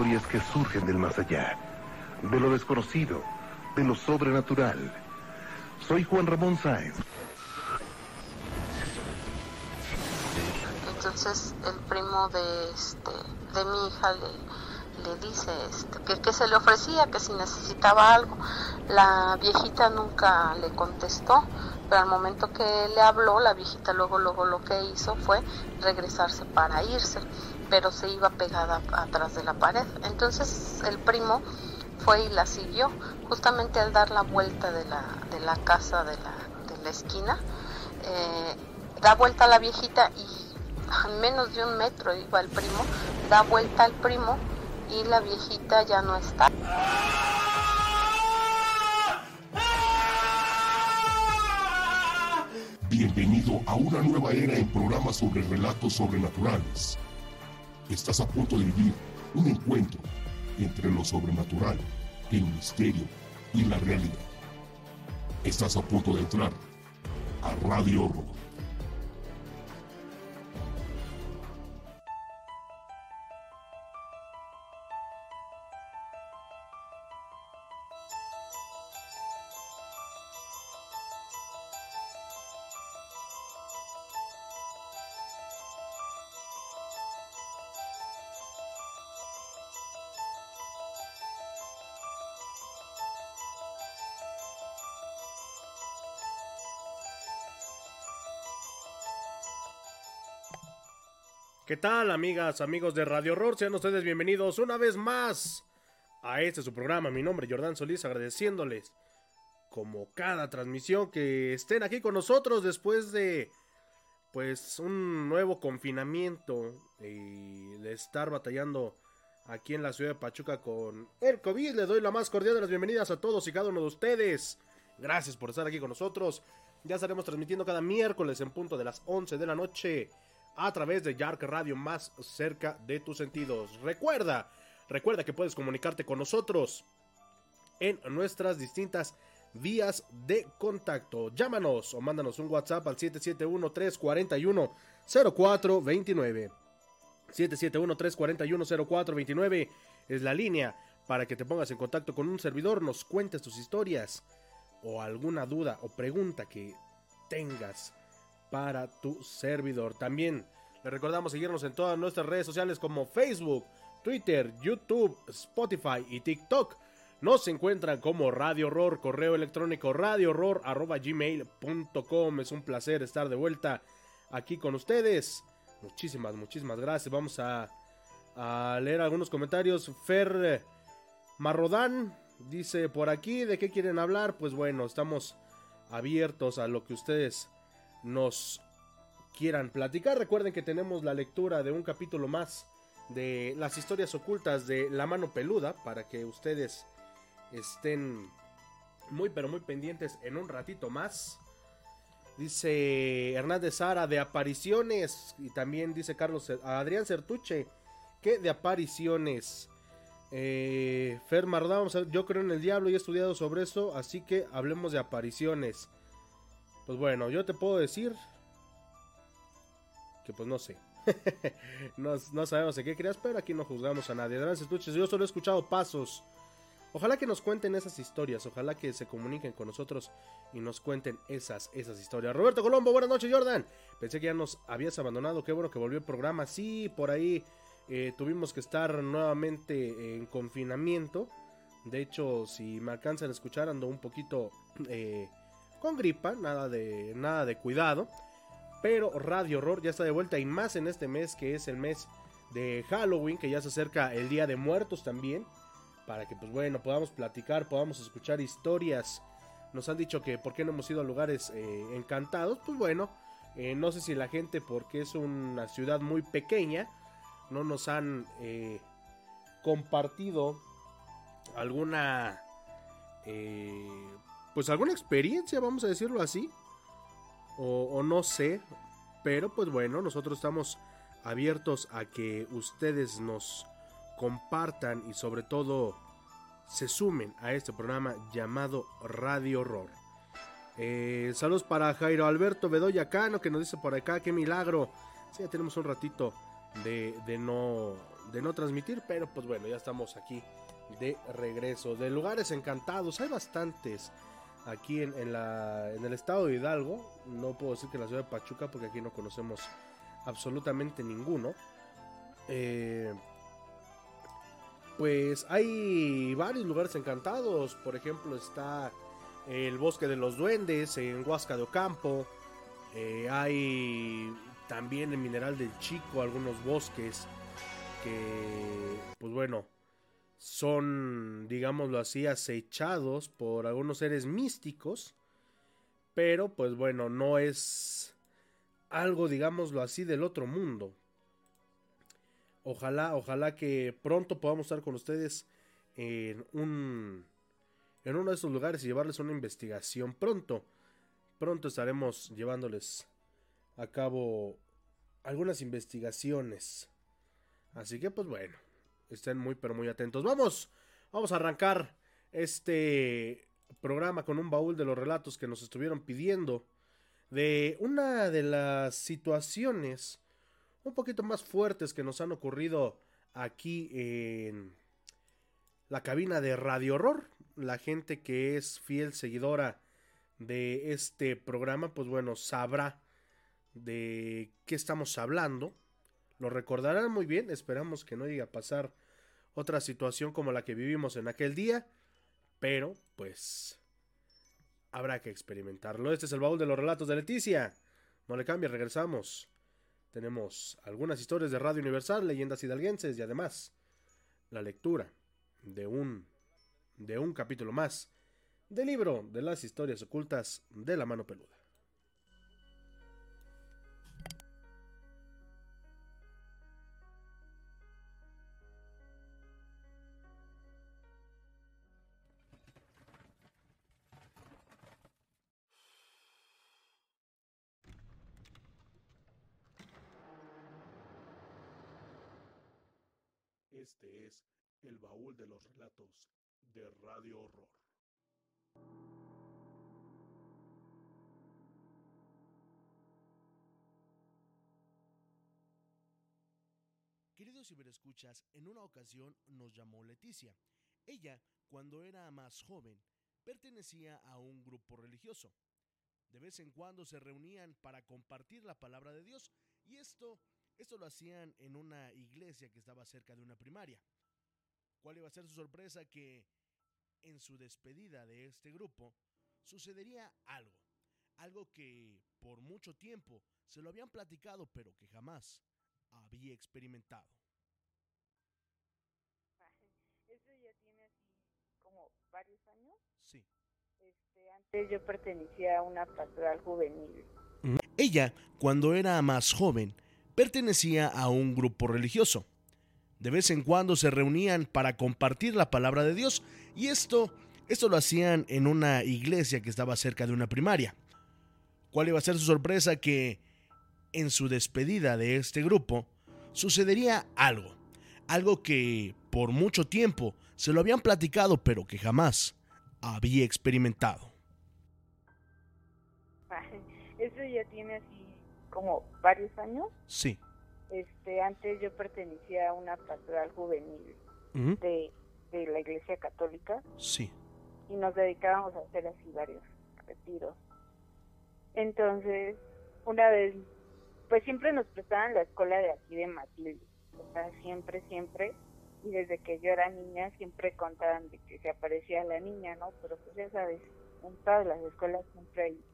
Historias que surgen del más allá, de lo desconocido, de lo sobrenatural. Soy Juan Ramón Sáenz. Entonces el primo de este de mi hija le, le dice este, que, que se le ofrecía, que si necesitaba algo. La viejita nunca le contestó, pero al momento que le habló, la viejita luego luego lo que hizo fue regresarse para irse, pero se iba pegada atrás de la pared. Entonces el primo fue y la siguió, justamente al dar la vuelta de la, de la casa de la, de la esquina, eh, da vuelta a la viejita y a menos de un metro iba el primo, da vuelta al primo y la viejita ya no está. Bienvenido a una nueva era en programas sobre relatos sobrenaturales. Estás a punto de vivir un encuentro entre lo sobrenatural, el misterio y la realidad. Estás a punto de entrar a Radio Horror. ¿Qué tal, amigas, amigos de Radio Horror? Sean ustedes bienvenidos una vez más a este su programa. Mi nombre es Jordán Solís, agradeciéndoles, como cada transmisión, que estén aquí con nosotros después de, pues, un nuevo confinamiento y de estar batallando aquí en la ciudad de Pachuca con el COVID. Les doy la más cordial de las bienvenidas a todos y cada uno de ustedes. Gracias por estar aquí con nosotros. Ya estaremos transmitiendo cada miércoles en punto de las 11 de la noche a través de Yark Radio más cerca de tus sentidos. Recuerda, recuerda que puedes comunicarte con nosotros en nuestras distintas vías de contacto. Llámanos o mándanos un WhatsApp al 771-341-0429. 771-341-0429 es la línea para que te pongas en contacto con un servidor, nos cuentes tus historias o alguna duda o pregunta que tengas para tu servidor. También le recordamos seguirnos en todas nuestras redes sociales como Facebook, Twitter, YouTube, Spotify y TikTok. Nos encuentran como Radio Horror, correo electrónico radio horror arroba gmail.com. Es un placer estar de vuelta aquí con ustedes. Muchísimas, muchísimas gracias. Vamos a, a leer algunos comentarios. Fer Marrodán dice por aquí de qué quieren hablar. Pues bueno, estamos abiertos a lo que ustedes nos quieran platicar. Recuerden que tenemos la lectura de un capítulo más de las historias ocultas de La Mano Peluda para que ustedes estén muy pero muy pendientes en un ratito más. Dice Hernández Sara de apariciones y también dice Carlos Adrián Certuche que de apariciones. Eh, Fer Mardá, yo creo en el diablo y he estudiado sobre eso, así que hablemos de apariciones. Pues bueno, yo te puedo decir que pues no sé. no, sabemos de qué creas, pero aquí no juzgamos a nadie. Adrián Certuche, yo solo he escuchado pasos Ojalá que nos cuenten esas historias, ojalá que se comuniquen con nosotros y nos cuenten esas, esas historias. Roberto Colombo, buenas noches Jordan. Pensé que ya nos habías abandonado, qué bueno que volvió el programa. Sí, por ahí eh, tuvimos que estar nuevamente en confinamiento. De hecho, si me alcanzan a escuchar, ando un poquito eh, con gripa, nada de, nada de cuidado. Pero Radio Horror ya está de vuelta y más en este mes que es el mes de Halloween, que ya se acerca el Día de Muertos también. Para que, pues bueno, podamos platicar, podamos escuchar historias. Nos han dicho que por qué no hemos ido a lugares eh, encantados. Pues bueno, eh, no sé si la gente, porque es una ciudad muy pequeña, no nos han eh, compartido alguna pues alguna experiencia vamos a decirlo así. O, no sé pero pues bueno nosotros estamos abiertos a que ustedes nos compartan y sobre todo se sumen a este programa llamado Radio Horror. Eh, saludos para Jairo Alberto Bedoya Cano que nos dice por acá qué milagro sí, ya tenemos un ratito de, de no de no transmitir pero pues bueno ya estamos aquí de regreso. De lugares encantados, hay bastantes aquí en, la, en el estado de Hidalgo. No puedo decir que en la ciudad de Pachuca porque aquí no conocemos absolutamente ninguno. Eh, pues hay varios lugares encantados. Por ejemplo está el Bosque de los Duendes en Huasca de Ocampo. Eh, hay también el Mineral del Chico, algunos bosques que, pues bueno, son, digámoslo así, acechados por algunos seres místicos, pero pues bueno, no es algo, digámoslo así, del otro mundo. Ojalá, ojalá que pronto podamos estar con ustedes en un en uno de esos lugares y llevarles una investigación pronto. Pronto estaremos llevándoles a cabo algunas investigaciones. Así que pues bueno, estén muy pero muy atentos. Vamos, vamos a arrancar este programa con un baúl de los relatos que nos estuvieron pidiendo de una de las situaciones un poquito más fuertes que nos han ocurrido aquí en la cabina de Radio Horror. La gente que es fiel seguidora de este programa, pues bueno, sabrá de qué estamos hablando. Lo recordarán muy bien, esperamos que no llegue a pasar otra situación como la que vivimos en aquel día, pero pues habrá que experimentarlo. Este es el baúl de los relatos de Leticia. No le cambie, regresamos. Tenemos algunas historias de Radio Universal, leyendas hidalguenses y además la lectura de un de un capítulo más del libro de las historias ocultas de la mano peluda. De los relatos de Radio Horror. Queridos ciberescuchas, en una ocasión nos llamó Leticia. Ella, cuando era más joven, pertenecía a un grupo religioso. De vez en cuando se reunían para compartir la palabra de Dios y esto esto lo hacían en una iglesia que estaba cerca de una primaria. ¿Cuál iba a ser su sorpresa? Que en su despedida de este grupo sucedería algo. Algo que por mucho tiempo se lo habían platicado pero que jamás había experimentado. Eso ya tiene así como varios años. Sí. Este, antes yo pertenecía a una pastoral juvenil. Ella, cuando era más joven, pertenecía a un grupo religioso. De vez en cuando se reunían para compartir la palabra de Dios y esto, esto lo hacían en una iglesia que estaba cerca de una primaria. ¿Cuál iba a ser su sorpresa? Que en su despedida de este grupo sucedería algo, algo que por mucho tiempo se lo habían platicado pero que jamás había experimentado. Eso ya tiene así como varios años. Sí. Este, antes yo pertenecía a una pastoral juvenil de de la Iglesia Católica Sí. y nos dedicábamos a hacer así varios retiros. Entonces, una vez, pues siempre nos prestaban la escuela de aquí de Matilde, o sea, siempre, siempre, y desde que yo era niña siempre contaban de que se aparecía la niña, ¿no? Pero pues ya sabes, en todas las escuelas siempre hay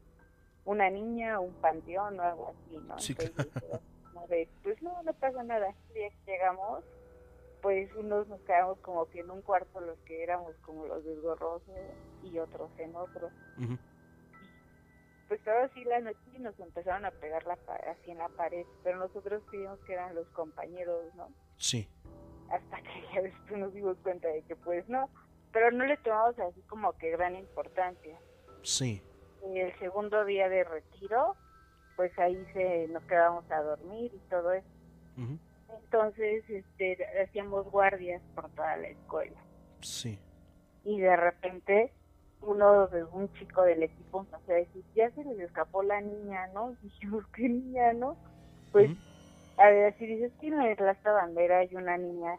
una niña, un panteón o algo así, ¿no? Sí, Entonces, era como de, pues no, no pasa nada. El día que llegamos, pues unos nos quedamos como que en un cuarto los que éramos como los desgorrosos y otros en otro. Pues todo así la noche y nos empezaron a pegar la, así en la pared, pero nosotros creíamos que eran los compañeros, ¿no? Sí. Hasta que ya después nos dimos cuenta de que pues no, pero no le tomamos así como que gran importancia. Sí. Y el segundo día de retiro, pues ahí se nos quedamos a dormir y todo eso. Entonces, este, hacíamos guardias por toda la escuela. Sí. Y de repente, uno de un chico del equipo empezó a decir, ya se les escapó la niña, ¿no? Y dijimos, ¿qué niña, no? Pues, Ujú. a ver, si dices que en la Bandera hay una niña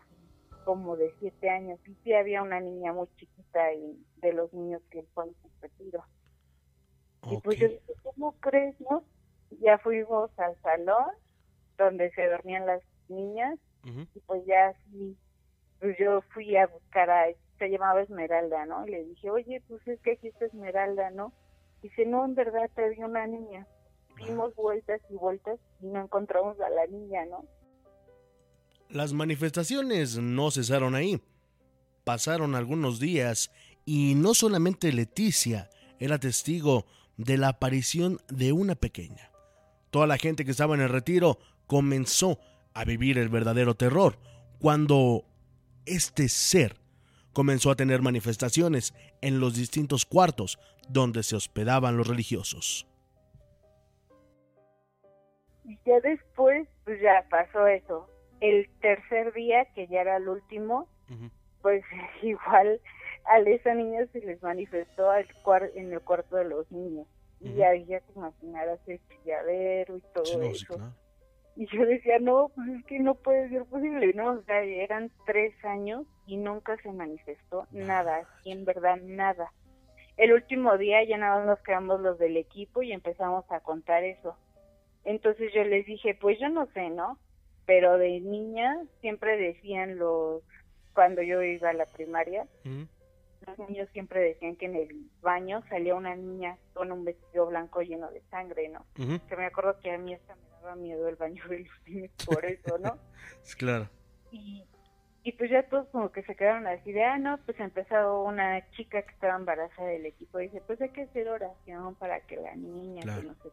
como de siete años, y sí había una niña muy chiquita y de los niños que fue en su retiro. Y pues yo dije, ¿cómo crees, no? Ya fuimos al salón donde se dormían las niñas y pues ya así, pues yo fui a buscar a, se llamaba Esmeralda, ¿no? Y le dije, oye, pues es que aquí está Esmeralda, ¿no? Dice, no, en verdad te vi una niña. Dimos vueltas y vueltas y no encontramos a la niña, ¿no? Las manifestaciones no cesaron ahí. Pasaron algunos días y no solamente Leticia era testigo de la aparición de una pequeña. Toda la gente que estaba en el retiro comenzó a vivir el verdadero terror cuando este ser comenzó a tener manifestaciones en los distintos cuartos donde se hospedaban los religiosos. Y ya después, pues ya pasó eso. El tercer día, que ya era el último, pues igual a esa niña se les manifestó al en el cuarto de los niños. Y Ujú. ya, ya te imaginarás el chilladero y todo Sí, no, sí, eso. claro. Y yo decía, no, pues es que no puede ser posible, ¿no? O sea, eran tres años y nunca se manifestó nada, así en verdad nada. El último día ya nada más nos quedamos los del equipo y empezamos a contar eso. Entonces yo les dije, pues yo no sé, ¿no? Pero de niña siempre decían los, cuando yo iba a la primaria. Los niños siempre decían que en el baño salía una niña con un vestido blanco lleno de sangre, ¿no? Que me acuerdo que a mí hasta me daba miedo el baño de los niños por eso, ¿no? Claro. Y, y pues ya todos como que se quedaron así de, ah, no, pues empezó una chica que estaba embarazada del equipo, dice, pues hay que hacer oración para que la niña, que no sé.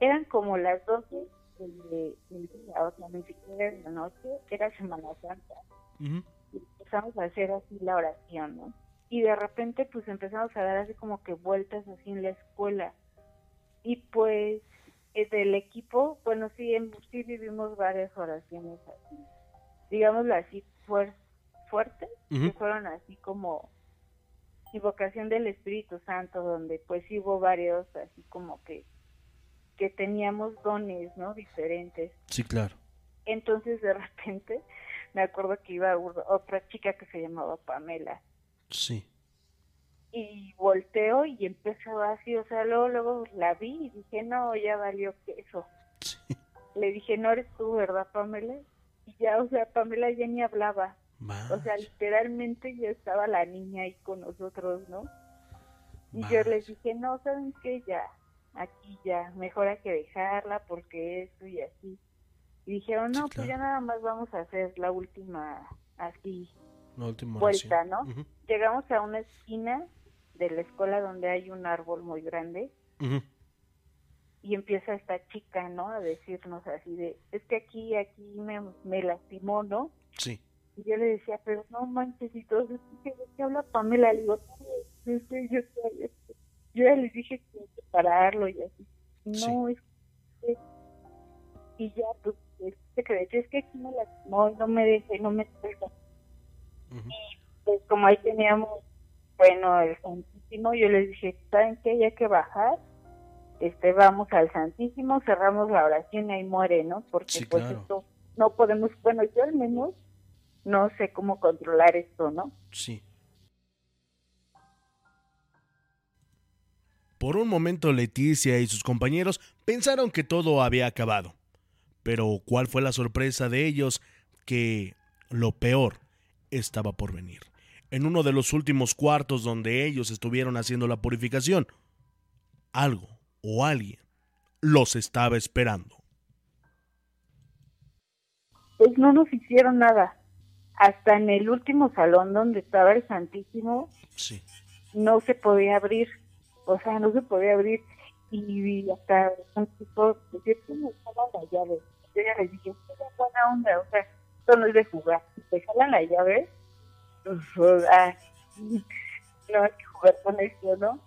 Eran como las 12 del del día, o sea, ni siquiera de la noche, era Semana Santa. Y empezamos a hacer así la oración, ¿no? Y de repente pues empezamos a dar así como que vueltas así en la escuela. Y pues eh, del equipo, bueno, sí, en, sí vivimos varias oraciones así, digámoslo así, fuer- fuertes, Ujú. que fueron así como invocación del Espíritu Santo, donde pues hubo varios así como que que teníamos dones, ¿no? Diferentes. Sí, claro. Entonces de repente me acuerdo que iba otra chica que se llamaba Pamela Sí. y volteo y empezó así, o sea, luego, luego la vi y dije, no, ya valió queso. Sí. Le dije, no eres tú, ¿verdad, Pamela? Y ya, o sea, Pamela ya ni hablaba. O sea, literalmente ya estaba la niña ahí con nosotros, ¿no? Y yo les dije, no, ¿saben qué? Ya, aquí ya, mejor hay que dejarla porque esto y así. Y dijeron, Sí, no, pues ya nada más vamos a hacer la última así La última vuelta. ¿no? Llegamos a una esquina de la escuela donde hay un árbol muy grande y empieza esta chica, ¿no? A decirnos así de, es que aquí, aquí me, me lastimó, ¿no? Sí. Y yo le decía, pero no manches, y todos, ¿de qué habla Pamela? Le digo, yo, este". yo ya les dije que hay que pararlo y así. No, es que... Y ya, pues, este que es que aquí me lastimó y no me deja, y no me deja. Ujú. Pues como ahí teníamos, bueno, el Santísimo, yo les dije, ¿saben qué? Ya hay que bajar, este, vamos al Santísimo, cerramos la oración y ahí muere, ¿no? Porque Sí, pues claro. esto no podemos, bueno, yo al menos no sé cómo controlar esto, ¿no? Sí. Por un momento Leticia y sus compañeros pensaron que todo había acabado. Pero ¿cuál fue la sorpresa de ellos? Que lo peor estaba por venir. En uno de los últimos cuartos donde ellos estuvieron haciendo la purificación, algo o alguien los estaba esperando. Pues no nos hicieron nada. Hasta en el último salón donde estaba el Santísimo, Sí. no se podía abrir. O sea, no se podía abrir. Y hasta un tipo decía, "¿Cómo me jalan la llave? Yo ya les dije, "Esto es buena onda, o sea, esto no es de jugar. Si te jalan la llave, pues, ah, no hay que jugar con esto, ¿no?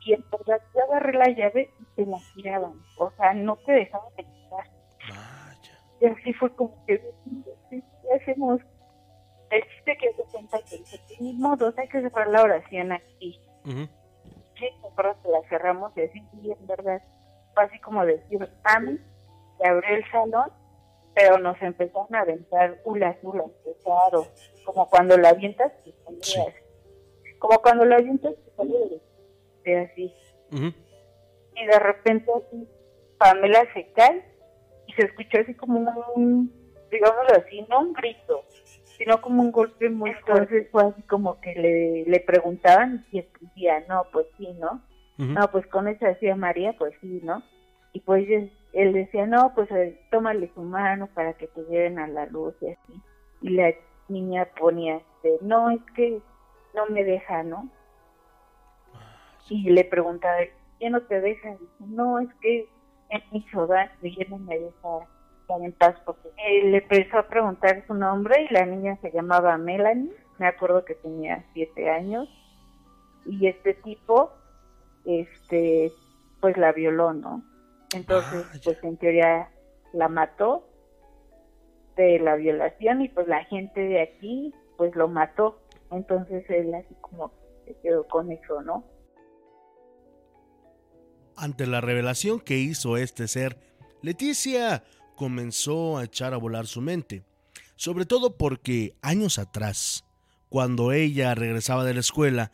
Y entonces yo agarré la llave y te la tiraban. O sea, no te dejaban de. Vaya. Y así fue como que, ¿qué hacemos? El chiste que se cuenta que dice, ni modo, hay que cerrar la oración aquí. Sí, nosotros la cerramos y así, y en verdad, fue así como decir, Ami, se abrió el salón, pero nos empezaron a aventar ulas, ulas, claro, como cuando la avientas, sale Sí. como cuando la avientas, te sale de- así. Y de repente así Pamela se cae y se escuchó así como un, digámoslo así, no un grito, sino como un golpe muy fuerte. Entonces fue así como que le, le preguntaban y escribía, no, pues sí, ¿no? No, pues con eso hacía María, pues sí, ¿no? Y pues él, decía, no, pues eh, tómale su mano para que te lleven a la luz y así. Y la niña ponía, este, no, es que no me deja, ¿no? Y le preguntaba, ¿qué no te deja? Dice, no, es que es mi ciudad y ella no me deja estar en paz. Porque él le empezó a preguntar su nombre y la niña se llamaba Melanie, me acuerdo que tenía siete años. Y este tipo, este, pues la violó, ¿no? Entonces, Vaya. pues en teoría la mató de la violación y pues la gente de aquí, pues lo mató. Entonces él así como se quedó con eso, ¿no? Ante la revelación que hizo este ser, Leticia comenzó a echar a volar su mente, sobre todo porque años atrás, cuando ella regresaba de la escuela,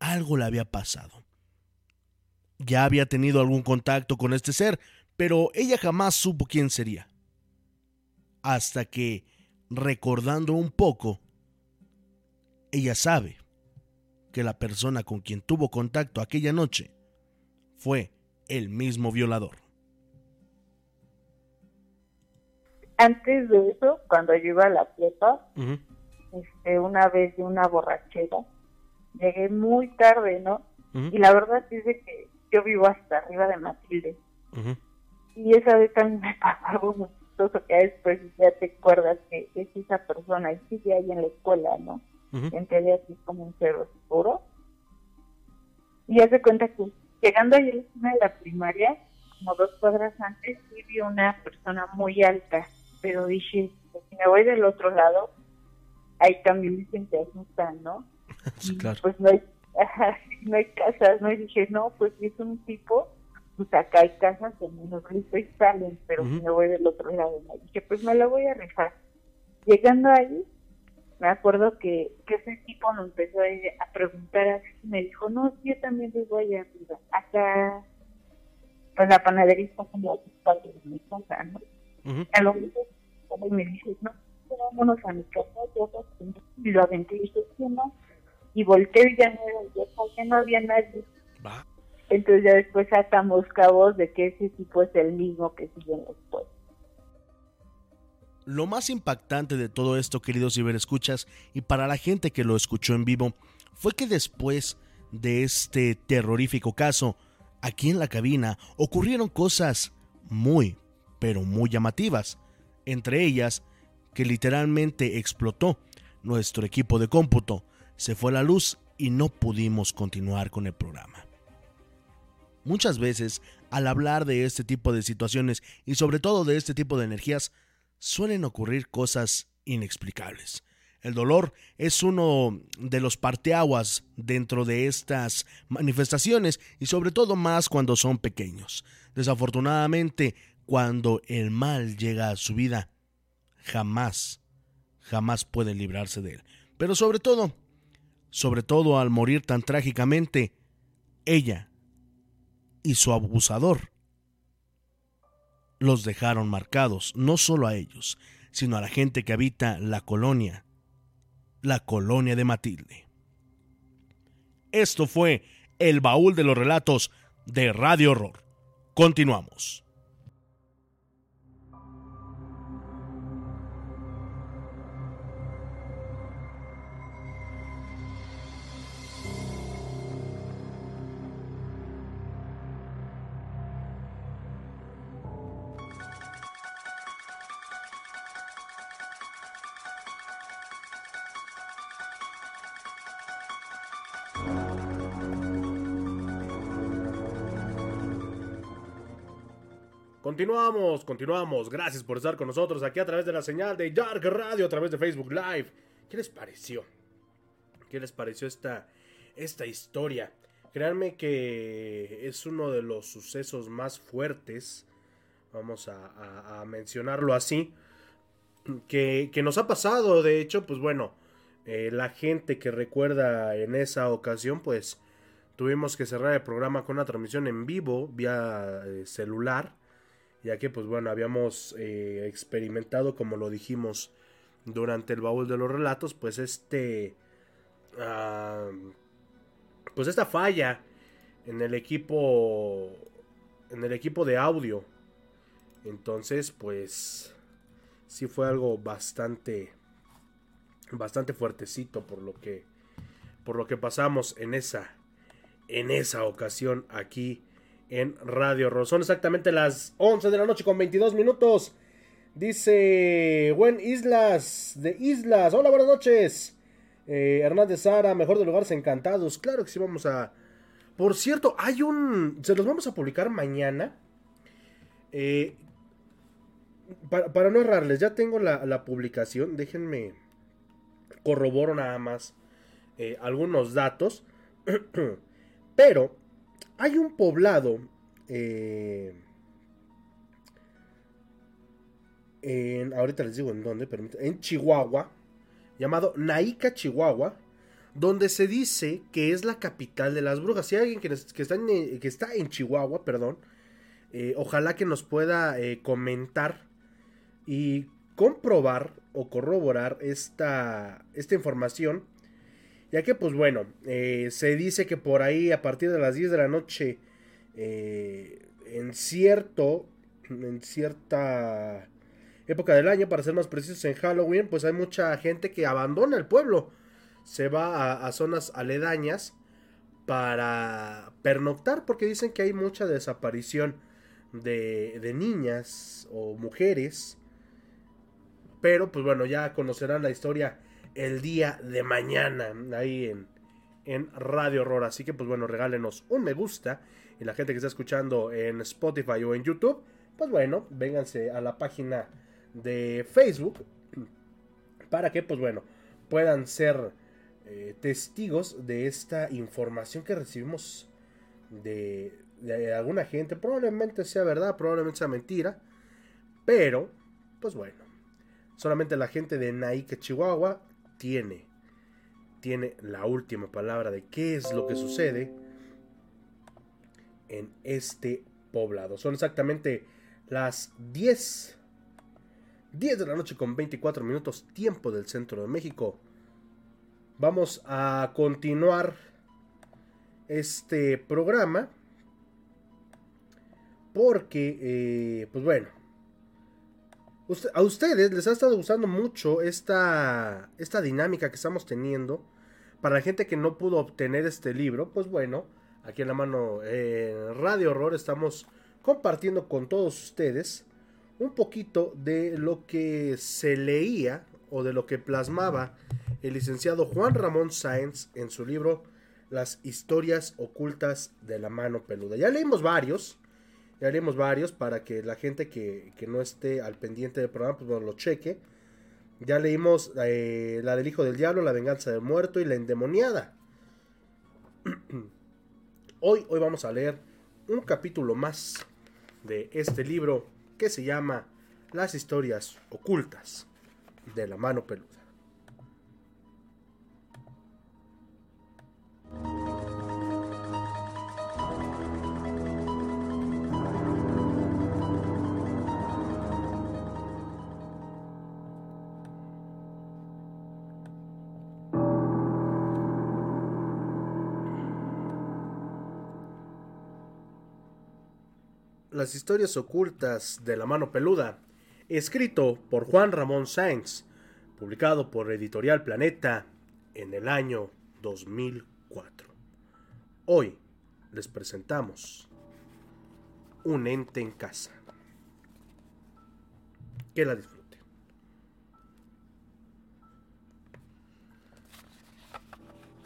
algo le había pasado. Ya había tenido algún contacto con este ser, pero ella jamás supo quién sería. Hasta que, recordando un poco, ella sabe que la persona con quien tuvo contacto aquella noche fue el mismo violador. Antes de eso, cuando yo iba a la prepa, este, una vez de una borrachera, llegué muy tarde, ¿no? Y la verdad es de que yo vivo hasta arriba de Matilde. Y esa vez también me pasó algo muy chistoso que después ya te acuerdas que es esa persona y sigue ahí en la escuela, ¿no? Ujú. En teoría así como un cero seguro. Y hace cuenta que llegando ahí a la primaria, como dos cuadras antes, sí vi una persona muy alta, pero dije, si me voy del otro lado, ahí también dicen que asustan, ¿no? Sí, claro. pues no hay, no hay casas, ¿no? Y dije, no, pues si es un tipo, pues acá hay casas que menos y salen, pero si me voy del otro lado, ¿no? Y dije, pues me la voy a rifar. Llegando ahí, me acuerdo que, que ese tipo me empezó a, a preguntar así, me dijo, no, yo también vivo allá arriba, acá, pues la panadería está como a de mi casa, ¿no? A lo mejor como me dice, no, vámonos a mi casa, yo y lo aventé y dije, no, y volteé y ya no era ya no había nadie. Va. Entonces ya después atamos cabos de que ese tipo es el mismo que sigue en la escuela. Lo más impactante de todo esto, queridos ciberescuchas, y para la gente que lo escuchó en vivo, fue que después de este terrorífico caso, aquí en la cabina ocurrieron cosas muy, pero muy llamativas. Entre ellas, que literalmente explotó nuestro equipo de cómputo, se fue la luz y no pudimos continuar con el programa. Muchas veces, al hablar de este tipo de situaciones y sobre todo de este tipo de energías, suelen ocurrir cosas inexplicables. El dolor es uno de los parteaguas dentro de estas manifestaciones y sobre todo más cuando son pequeños. Desafortunadamente, cuando el mal llega a su vida, jamás, jamás pueden librarse de él. Pero sobre todo, sobre todo al morir tan trágicamente, ella y su abusador los dejaron marcados, no solo a ellos, sino a la gente que habita la colonia, la colonia de Matilde. Esto fue el baúl de los relatos de Radio Horror. Continuamos. Continuamos, continuamos. Gracias por estar con nosotros aquí a través de la señal de Dark Radio, a través de Facebook Live. ¿Qué les pareció? ¿Qué les pareció esta, esta historia? Créanme que es uno de los sucesos más fuertes, vamos a, mencionarlo así, que, nos ha pasado. De hecho, pues bueno, eh, la gente que recuerda en esa ocasión, pues tuvimos que cerrar el programa con una transmisión en vivo vía eh, celular ya que pues bueno, habíamos eh, experimentado, como lo dijimos durante el baúl de los relatos, pues este... Ah, pues esta falla en el equipo en el equipo de audio. Entonces pues sí fue algo bastante bastante fuertecito por lo que por lo que pasamos en esa en esa ocasión aquí en Radio Horror. Son exactamente las 11 de la noche con 22 minutos. Dice Buen Islas de Islas. Hola, buenas noches. Eh, Hernández Sara, mejor de lugares encantados. Claro que sí, vamos a. Por cierto, hay un. Se los vamos a publicar mañana. Eh, para, no errarles, ya tengo la, publicación. Déjenme. Corroboro nada más eh, algunos datos. Pero hay un poblado eh, en, ahorita les digo en dónde, en Chihuahua, llamado Naica, Chihuahua, donde se dice que es la capital de las brujas. Si hay alguien que, está, en, que está, en, Chihuahua, perdón, eh, ojalá que nos pueda eh, comentar y comprobar o corroborar esta, esta información ya que, pues bueno, eh, se dice que por ahí a partir de las 10 de la noche, eh, en cierto, en cierta época del año, para ser más precisos, en Halloween, pues hay mucha gente que abandona el pueblo. Se va a, zonas aledañas para pernoctar, porque dicen que hay mucha desaparición de, de niñas o mujeres. Pero, pues bueno, ya conocerán la historia el día de mañana ahí en, en Radio Horror. Así que pues bueno, regálenos un me gusta. Y la gente que está escuchando en Spotify o en YouTube, pues bueno, vénganse a la página de Facebook para que pues bueno, puedan ser eh, testigos de esta información que recibimos de, de alguna gente. Probablemente sea verdad, probablemente sea mentira. Pero, pues bueno, solamente la gente de Naique, Chihuahua, tiene, tiene la última palabra de qué es lo que sucede en este poblado. Son exactamente las 10, 10 de la noche con 24 minutos tiempo del centro de México. Vamos a continuar este programa porque, eh, pues bueno, a ustedes les ha estado gustando mucho esta, esta dinámica que estamos teniendo. Para la gente que no pudo obtener este libro, pues bueno, aquí en la mano en Radio Horror estamos compartiendo con todos ustedes un poquito de lo que se leía o de lo que plasmaba el licenciado Juan Ramón Sáenz en su libro Las historias ocultas de la mano peluda. Ya leímos varios, ya haremos varios para que la gente que, no esté al pendiente del programa, pues bueno, lo cheque. Ya leímos eh, la del Hijo del Diablo, la venganza del muerto y la endemoniada. hoy, hoy vamos a leer un capítulo más de este libro que se llama Las historias ocultas de la mano peluda. Las historias ocultas de la mano peluda, escrito por Juan Ramón Sáenz, publicado por Editorial Planeta en el año 2004. Hoy les presentamos Un ente en casa. Que la disfruten.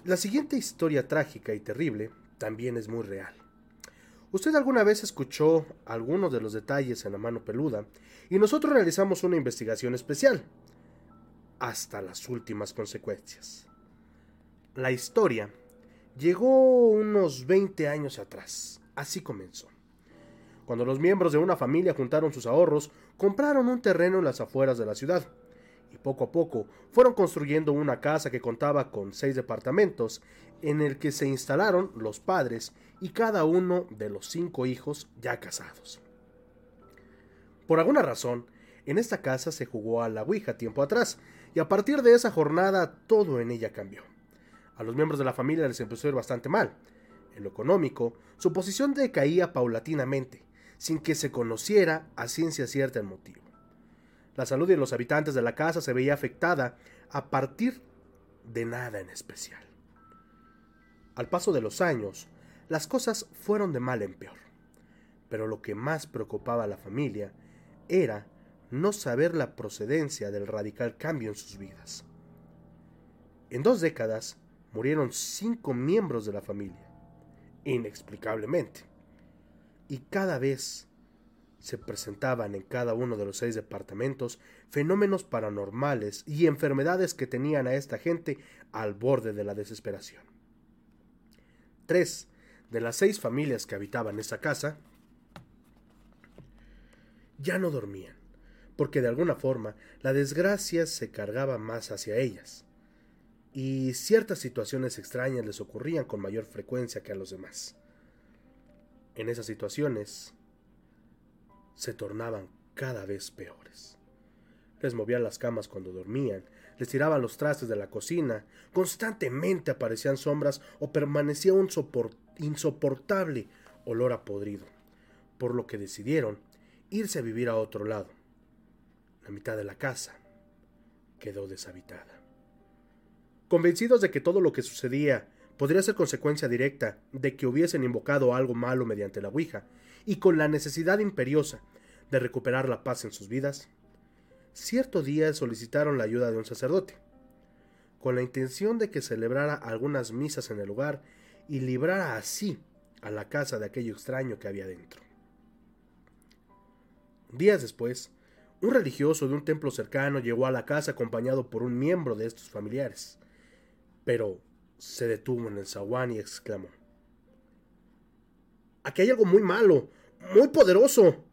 La siguiente historia trágica y terrible también es muy real. Usted alguna vez escuchó algunos de los detalles en la mano peluda y nosotros realizamos una investigación especial hasta las últimas consecuencias. La historia llegó unos 20 años atrás. Así comenzó. Cuando los miembros de una familia juntaron sus ahorros, compraron un terreno en las afueras de la ciudad poco a poco fueron construyendo una casa que contaba con seis departamentos en el que se instalaron los padres y cada uno de los cinco hijos ya casados. Por alguna razón, en esta casa se jugó a la Ouija tiempo atrás, y a partir de esa jornada todo en ella cambió. A los miembros de la familia les empezó a ir bastante mal. En lo económico, su posición decaía paulatinamente, sin que se conociera a ciencia cierta el motivo. La salud de los habitantes de la casa se veía afectada a partir de nada en especial. Al paso de los años, las cosas fueron de mal en peor. Pero lo que más preocupaba a la familia era no saber la procedencia del radical cambio en sus vidas. En dos décadas murieron cinco miembros de la familia, inexplicablemente, y cada vez se presentaban en cada uno de los seis departamentos fenómenos paranormales y enfermedades que tenían a esta gente al borde de la desesperación. Tres de las seis familias que habitaban esa casa ya no dormían, porque de alguna forma la desgracia se cargaba más hacia ellas, y ciertas situaciones extrañas les ocurrían con mayor frecuencia que a los demás. En esas situaciones, se tornaban cada vez peores. Les movían las camas cuando dormían, les tiraban los trastes de la cocina, constantemente aparecían sombras o permanecía un insoportable olor a podrido, por lo que decidieron irse a vivir a otro lado. La mitad de la casa quedó deshabitada. Convencidos de que todo lo que sucedía podría ser consecuencia directa de que hubiesen invocado algo malo mediante la Ouija, y con la necesidad imperiosa de recuperar la paz en sus vidas, cierto día solicitaron la ayuda de un sacerdote, con la intención de que celebrara algunas misas en el lugar y librara así a la casa de aquello extraño que había dentro. Días después, un religioso de un templo cercano llegó a la casa acompañado por un miembro de estos familiares, pero se detuvo en el zaguán y exclamó Aquí hay algo muy malo, muy poderoso.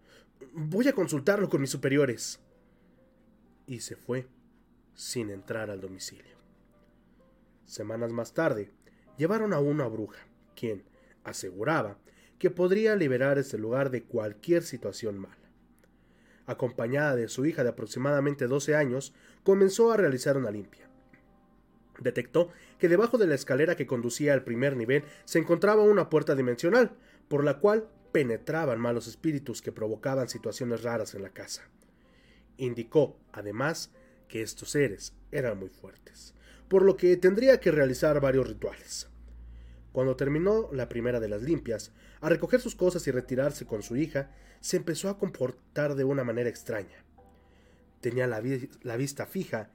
Voy a consultarlo con mis superiores. Y se fue, sin entrar al domicilio. Semanas más tarde, llevaron a una bruja, quien aseguraba que podría liberar este lugar de cualquier situación mala. Acompañada de su hija de aproximadamente 12 años, comenzó a realizar una limpia. Detectó que debajo de la escalera que conducía al primer nivel se encontraba una puerta dimensional, por la cual penetraban malos espíritus que provocaban situaciones raras en la casa. Indicó, además, que estos seres eran muy fuertes, por lo que tendría que realizar varios rituales. Cuando terminó la primera de las limpias, a recoger sus cosas y retirarse con su hija, se empezó a comportar de una manera extraña. Tenía la, vista fija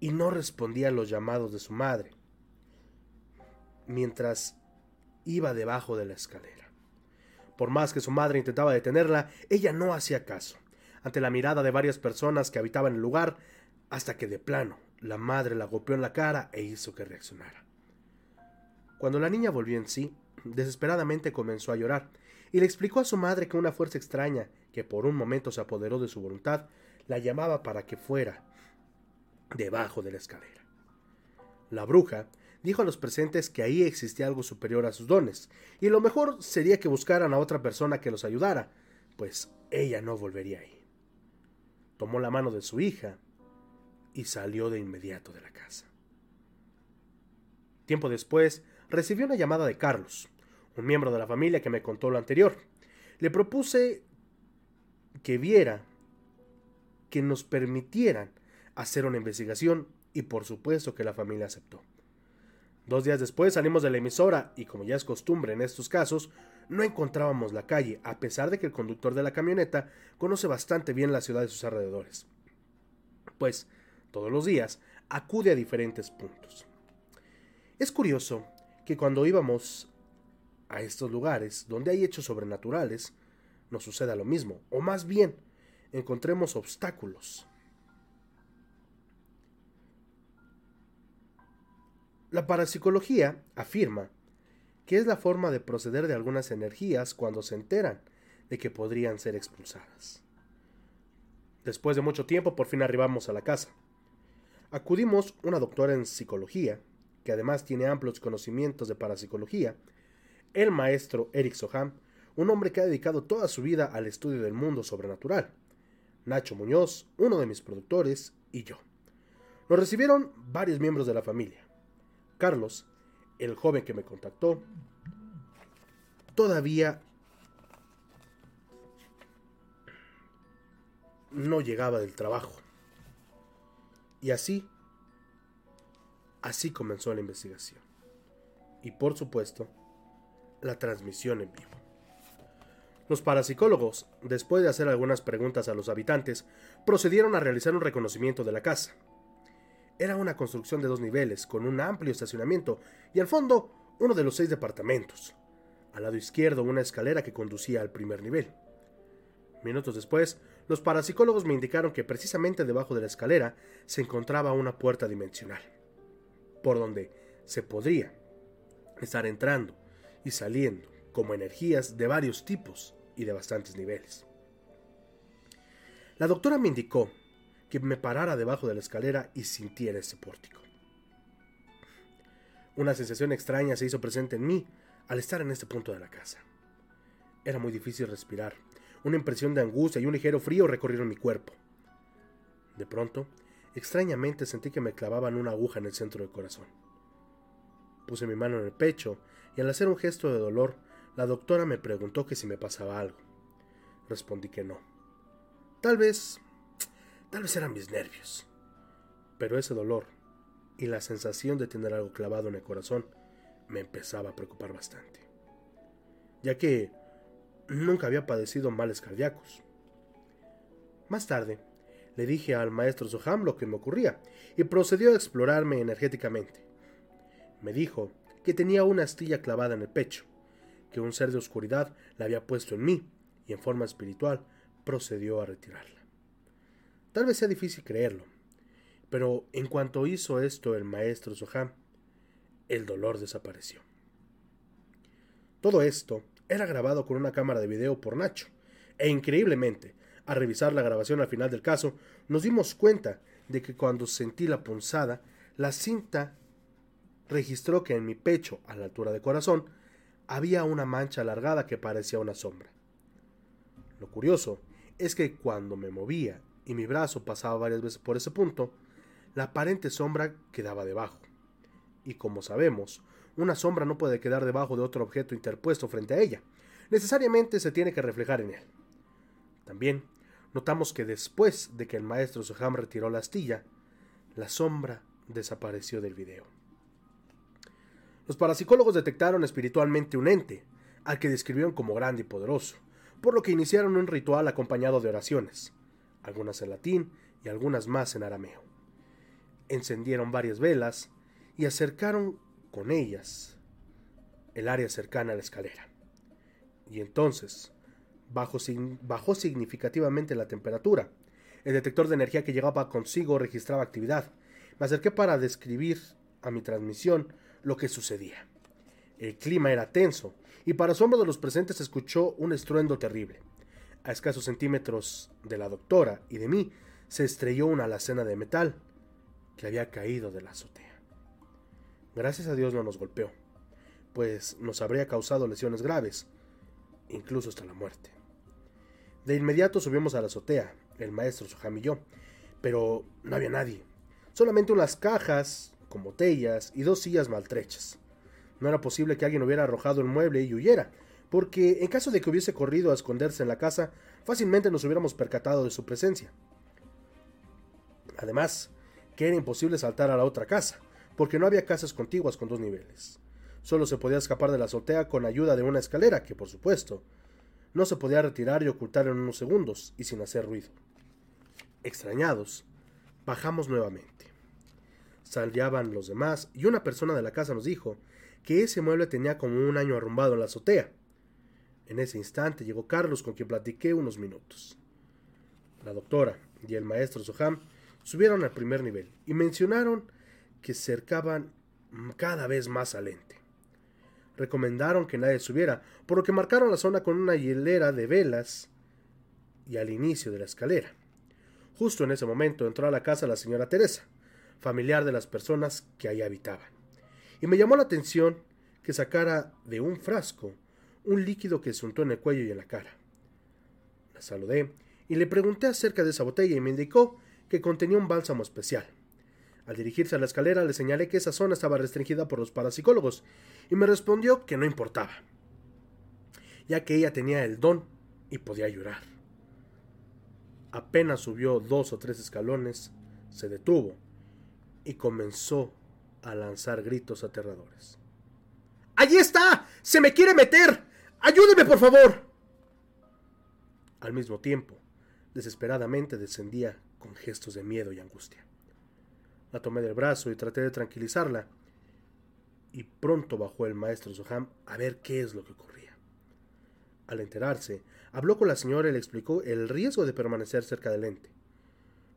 y no respondía a los llamados de su madre, mientras iba debajo de la escalera. Por más que su madre intentaba detenerla, ella no hacía caso, ante la mirada de varias personas que habitaban el lugar, hasta que de plano la madre la golpeó en la cara e hizo que reaccionara. Cuando la niña volvió en sí, desesperadamente comenzó a llorar, y le explicó a su madre que una fuerza extraña, que por un momento se apoderó de su voluntad, la llamaba para que fuera debajo de la escalera. La bruja dijo a los presentes que ahí existía algo superior a sus dones, y lo mejor sería que buscaran a otra persona que los ayudara, pues ella no volvería ahí. Tomó la mano de su hija y salió de inmediato de la casa. Tiempo después, recibió una llamada de Carlos, un miembro de la familia que me contó lo anterior. Le propuse que viera que nos permitieran hacer una investigación y por supuesto que la familia aceptó. Dos días después salimos de la emisora y como ya es costumbre en estos casos, no encontrábamos la calle, a pesar de que el conductor de la camioneta conoce bastante bien la ciudad y sus alrededores. Pues, todos los días, acude a diferentes puntos. Es curioso que cuando íbamos a estos lugares donde hay hechos sobrenaturales, nos suceda lo mismo, o más bien, encontremos obstáculos. La parapsicología afirma que es la forma de proceder de algunas energías cuando se enteran de que podrían ser expulsadas. Después de mucho tiempo, por fin arribamos a la casa. Acudimos una doctora en psicología, que además tiene amplios conocimientos de parapsicología, el maestro Eric Soham, un hombre que ha dedicado toda su vida al estudio del mundo sobrenatural. Nacho Muñoz, uno de mis productores, y yo. Nos recibieron varios miembros de la familia. Carlos, el joven que me contactó, todavía no llegaba del trabajo. Y así, así comenzó la investigación. Y por supuesto, la transmisión en vivo. Los parapsicólogos, después de hacer algunas preguntas a los habitantes, procedieron a realizar un reconocimiento de la casa. Era una construcción de dos niveles, con un amplio estacionamiento, y al fondo uno de los seis departamentos. Al lado izquierdo una escalera que conducía al primer nivel. Minutos después, los parapsicólogos me indicaron que precisamente debajo de la escalera se encontraba una puerta dimensional, por donde se podría estar entrando y saliendo como energías de varios tipos y de bastantes niveles. La doctora me indicó que me parara debajo de la escalera y sintiera ese pórtico. Una sensación extraña se hizo presente en mí al estar en este punto de la casa. Era muy difícil respirar. Una impresión de angustia y un ligero frío recorrieron mi cuerpo. De pronto, extrañamente sentí que me clavaban una aguja en el centro del corazón. Puse mi mano en el pecho y al hacer un gesto de dolor, la doctora me preguntó que si me pasaba algo. Respondí que no. Tal vez... tal vez eran mis nervios. Pero ese dolor y la sensación de tener algo clavado en el corazón me empezaba a preocupar bastante. Ya que nunca había padecido males cardíacos. Más tarde, le dije al maestro Soham lo que me ocurría y procedió a explorarme energéticamente. Me dijo que tenía una astilla clavada en el pecho, que un ser de oscuridad la había puesto en mí y en forma espiritual procedió a retirarla. Tal vez sea difícil creerlo, pero en cuanto hizo esto el maestro Soham, el dolor desapareció. Todo esto era grabado con una cámara de video por Nacho, e increíblemente, al revisar la grabación al final del caso, nos dimos cuenta de que cuando sentí la punzada, la cinta registró que en mi pecho, a la altura del corazón, había una mancha alargada que parecía una sombra. Lo curioso es que cuando me movía y mi brazo pasaba varias veces por ese punto, la aparente sombra quedaba debajo. Y como sabemos, una sombra no puede quedar debajo de otro objeto interpuesto frente a ella. Necesariamente se tiene que reflejar en él. También notamos que después de que el maestro Soham retiró la astilla, la sombra desapareció del video. Los parapsicólogos detectaron espiritualmente un ente, al que describieron como grande y poderoso, por lo que iniciaron un ritual acompañado de oraciones, algunas en latín y algunas más en arameo. Encendieron varias velas y acercaron con ellas el área cercana a la escalera. Y entonces bajó, significativamente la temperatura. El detector de energía que llegaba consigo registraba actividad. Me acerqué para describir a mi transmisión lo que sucedía. El clima era tenso, y para asombro de los presentes se escuchó un estruendo terrible. A escasos centímetros de la doctora y de mí se estrelló una alacena de metal que había caído de la azotea. Gracias a Dios no nos golpeó, pues nos habría causado lesiones graves, incluso hasta la muerte. De inmediato subimos a la azotea, el maestro Soham y yo, pero no había nadie, solamente unas cajas con botellas y dos sillas maltrechas. No era posible que alguien hubiera arrojado el mueble y huyera, porque en caso de que hubiese corrido a esconderse en la casa, fácilmente nos hubiéramos percatado de su presencia. Además, que era imposible saltar a la otra casa, porque no había casas contiguas con dos niveles. Solo se podía escapar de la azotea con ayuda de una escalera que, por supuesto, no se podía retirar y ocultar en unos segundos y sin hacer ruido. Extrañados, bajamos nuevamente. Salían los demás y una persona de la casa nos dijo que ese mueble tenía como un año arrumbado en la azotea. En ese instante llegó Carlos con quien platiqué unos minutos. La doctora y el maestro Soham subieron al primer nivel y mencionaron que cercaban cada vez más al ente. Recomendaron que nadie subiera, por lo que marcaron la zona con una hilera de velas y al inicio de la escalera. Justo en ese momento entró a la casa la señora Teresa, familiar de las personas que ahí habitaban, y me llamó la atención que sacara de un frasco un líquido que se untó en el cuello y en la cara. La saludé y le pregunté acerca de esa botella y me indicó que contenía un bálsamo especial. Al dirigirse a la escalera le señalé que esa zona estaba restringida por los parapsicólogos y me respondió que no importaba, ya que ella tenía el don y podía llorar. Apenas subió dos o tres escalones, se detuvo y comenzó a lanzar gritos aterradores. ¡Allí está! ¡Se me quiere meter! ¡Ayúdeme, por favor! Al mismo tiempo, desesperadamente descendía con gestos de miedo y angustia. La tomé del brazo y traté de tranquilizarla, y pronto bajó el maestro Soham a ver qué es lo que ocurría. Al enterarse, habló con la señora y le explicó el riesgo de permanecer cerca del ente.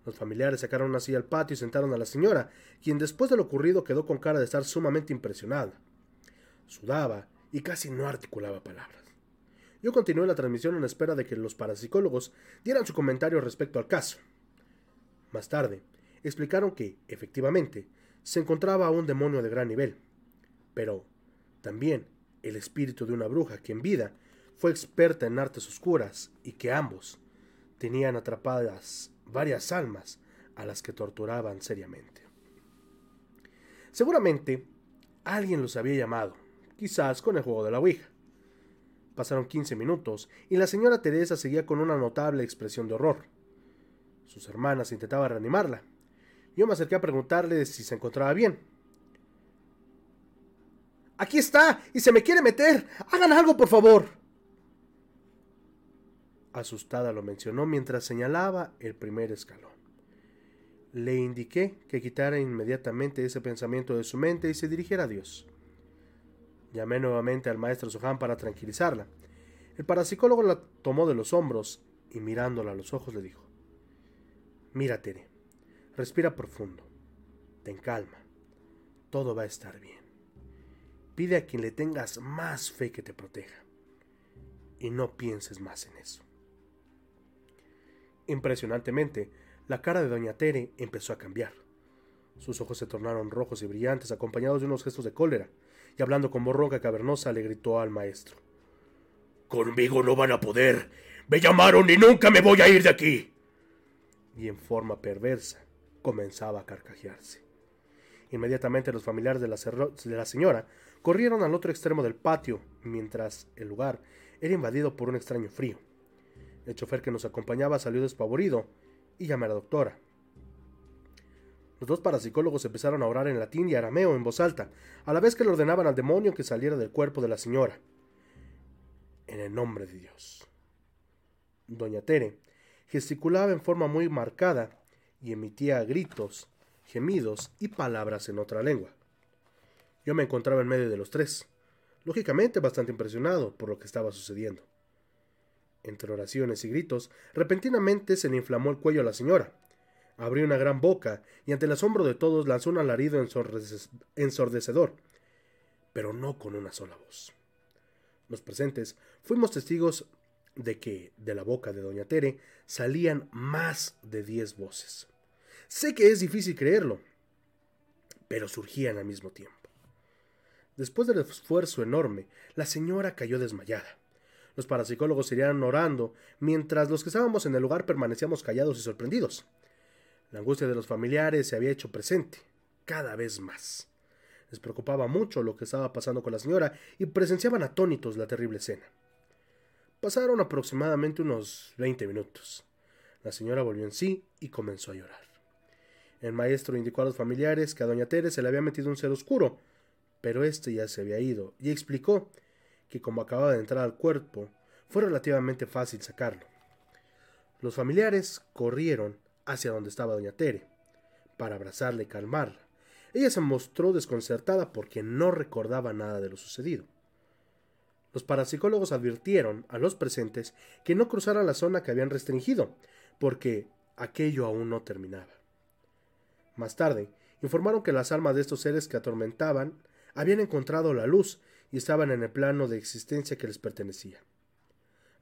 Los familiares sacaron así al patio y sentaron a la señora, quien después de lo ocurrido quedó con cara de estar sumamente impresionada. Sudaba y casi no articulaba palabras. Yo continué la transmisión en espera de que los parapsicólogos dieran su comentario respecto al caso. Más tarde, explicaron que, efectivamente, se encontraba un demonio de gran nivel, pero también el espíritu de una bruja que en vida fue experta en artes oscuras y que ambos tenían atrapadas varias almas a las que torturaban seriamente. Seguramente alguien los había llamado, quizás con el juego de la Ouija. Pasaron 15 minutos y la señora Teresa seguía con una notable expresión de horror. Sus hermanas intentaban reanimarla. Yo me acerqué a preguntarle si se encontraba bien. Aquí está, y se me quiere meter. Hagan algo, por favor. Asustada lo mencionó mientras señalaba el primer escalón. Le indiqué que quitara inmediatamente ese pensamiento de su mente y se dirigiera a Dios. Llamé nuevamente al maestro Sohan para tranquilizarla. El parapsicólogo la tomó de los hombros y mirándola a los ojos le dijo Mira, Tere, respira profundo, ten calma, todo va a estar bien. Pide a quien le tengas más fe que te proteja y no pienses más en eso. Impresionantemente, la cara de doña Tere empezó a cambiar. Sus ojos se tornaron rojos y brillantes, acompañados de unos gestos de cólera, y hablando con voz ronca cavernosa le gritó al maestro. Conmigo no van a poder. Me llamaron y nunca me voy a ir de aquí y en forma perversa comenzaba a carcajearse. Inmediatamente los familiares de la, de la, señora corrieron al otro extremo del patio, mientras el lugar era invadido por un extraño frío. El chofer que nos acompañaba salió despavorido y llamé a la doctora. Los dos parapsicólogos empezaron a orar en latín y arameo en voz alta, a la vez que le ordenaban al demonio que saliera del cuerpo de la señora. En el nombre de Dios. Doña Tere gesticulaba en forma muy marcada y emitía gritos, gemidos y palabras en otra lengua. Yo me encontraba en medio de los tres, lógicamente bastante impresionado por lo que estaba sucediendo. Entre oraciones y gritos, repentinamente se le inflamó el cuello a la señora. Abrió una gran boca y ante el asombro de todos lanzó un alarido ensordecedor, pero no con una sola voz. Los presentes fuimos testigos de que de la boca de doña Tere salían más de diez voces. Sé que es difícil creerlo, pero surgían al mismo tiempo. Después del esfuerzo enorme, la señora cayó desmayada. Los parapsicólogos irían orando, mientras los que estábamos en el lugar permanecíamos callados y sorprendidos. La angustia de los familiares se había hecho presente, cada vez más. Les preocupaba mucho lo que estaba pasando con la señora y presenciaban atónitos la terrible escena. Pasaron aproximadamente unos veinte minutos. La señora volvió en sí y comenzó a llorar. El maestro indicó a los familiares que a doña Tere se le había metido un ser oscuro, pero este ya se había ido, y explicó que como acababa de entrar al cuerpo, fue relativamente fácil sacarlo. Los familiares corrieron hacia donde estaba doña Tere, para abrazarla y calmarla. Ella se mostró desconcertada porque no recordaba nada de lo sucedido. Los parapsicólogos advirtieron a los presentes que no cruzaran la zona que habían restringido, porque aquello aún no terminaba. Más tarde, informaron que las almas de estos seres que atormentaban habían encontrado la luz y estaban en el plano de existencia que les pertenecía.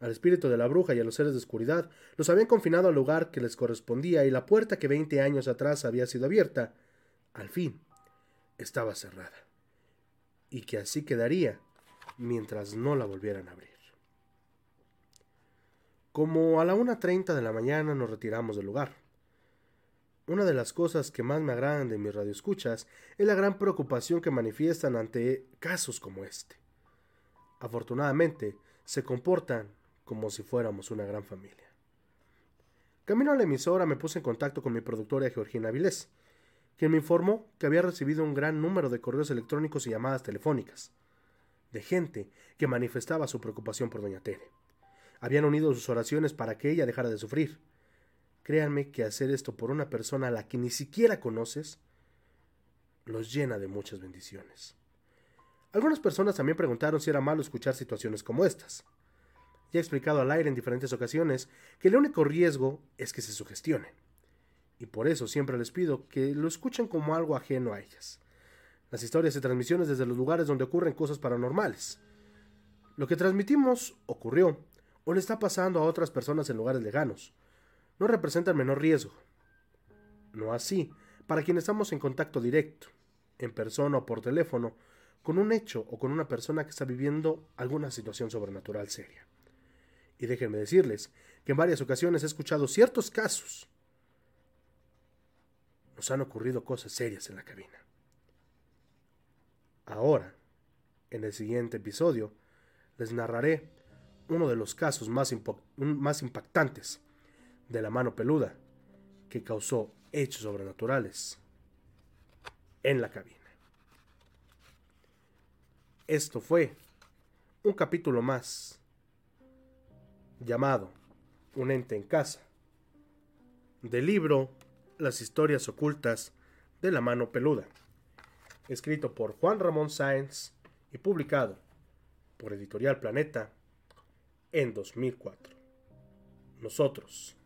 Al espíritu de la bruja y a los seres de oscuridad los habían confinado al lugar que les correspondía y la puerta que veinte años atrás había sido abierta, al fin, estaba cerrada. Y que así quedaría mientras no la volvieran a abrir. Como a la 1.30 de la mañana nos retiramos del lugar. Una de las cosas que más me agradan de mis radioescuchas es la gran preocupación que manifiestan ante casos como este. Afortunadamente, se comportan como si fuéramos una gran familia. Camino a la emisora me puse en contacto con mi productora Georgina Vilés, quien me informó que había recibido un gran número de correos electrónicos y llamadas telefónicas, de gente que manifestaba su preocupación por doña Tere. Habían unido sus oraciones para que ella dejara de sufrir, Créanme que hacer esto por una persona a la que ni siquiera conoces los llena de muchas bendiciones. Algunas personas también preguntaron si era malo escuchar situaciones como estas. Ya he explicado al aire en diferentes ocasiones que el único riesgo es que se sugestionen. Y por eso siempre les pido que lo escuchen como algo ajeno a ellas. Las historias y transmisiones desde los lugares donde ocurren cosas paranormales. Lo que transmitimos ocurrió o le está pasando a otras personas en lugares lejanos no representa el menor riesgo. No así, para quienes estamos en contacto directo, en persona o por teléfono, con un hecho o con una persona que está viviendo alguna situación sobrenatural seria. Y déjenme decirles que en varias ocasiones he escuchado ciertos casos. Nos han ocurrido cosas serias en la cabina. Ahora, en el siguiente episodio, les narraré uno de los casos más, más impactantes de la mano peluda que causó hechos sobrenaturales en la cabina. Esto fue un capítulo más llamado Un ente en casa del libro Las historias ocultas de la mano peluda, escrito por Juan Ramón Sáenz y publicado por Editorial Planeta en 2004. Nosotros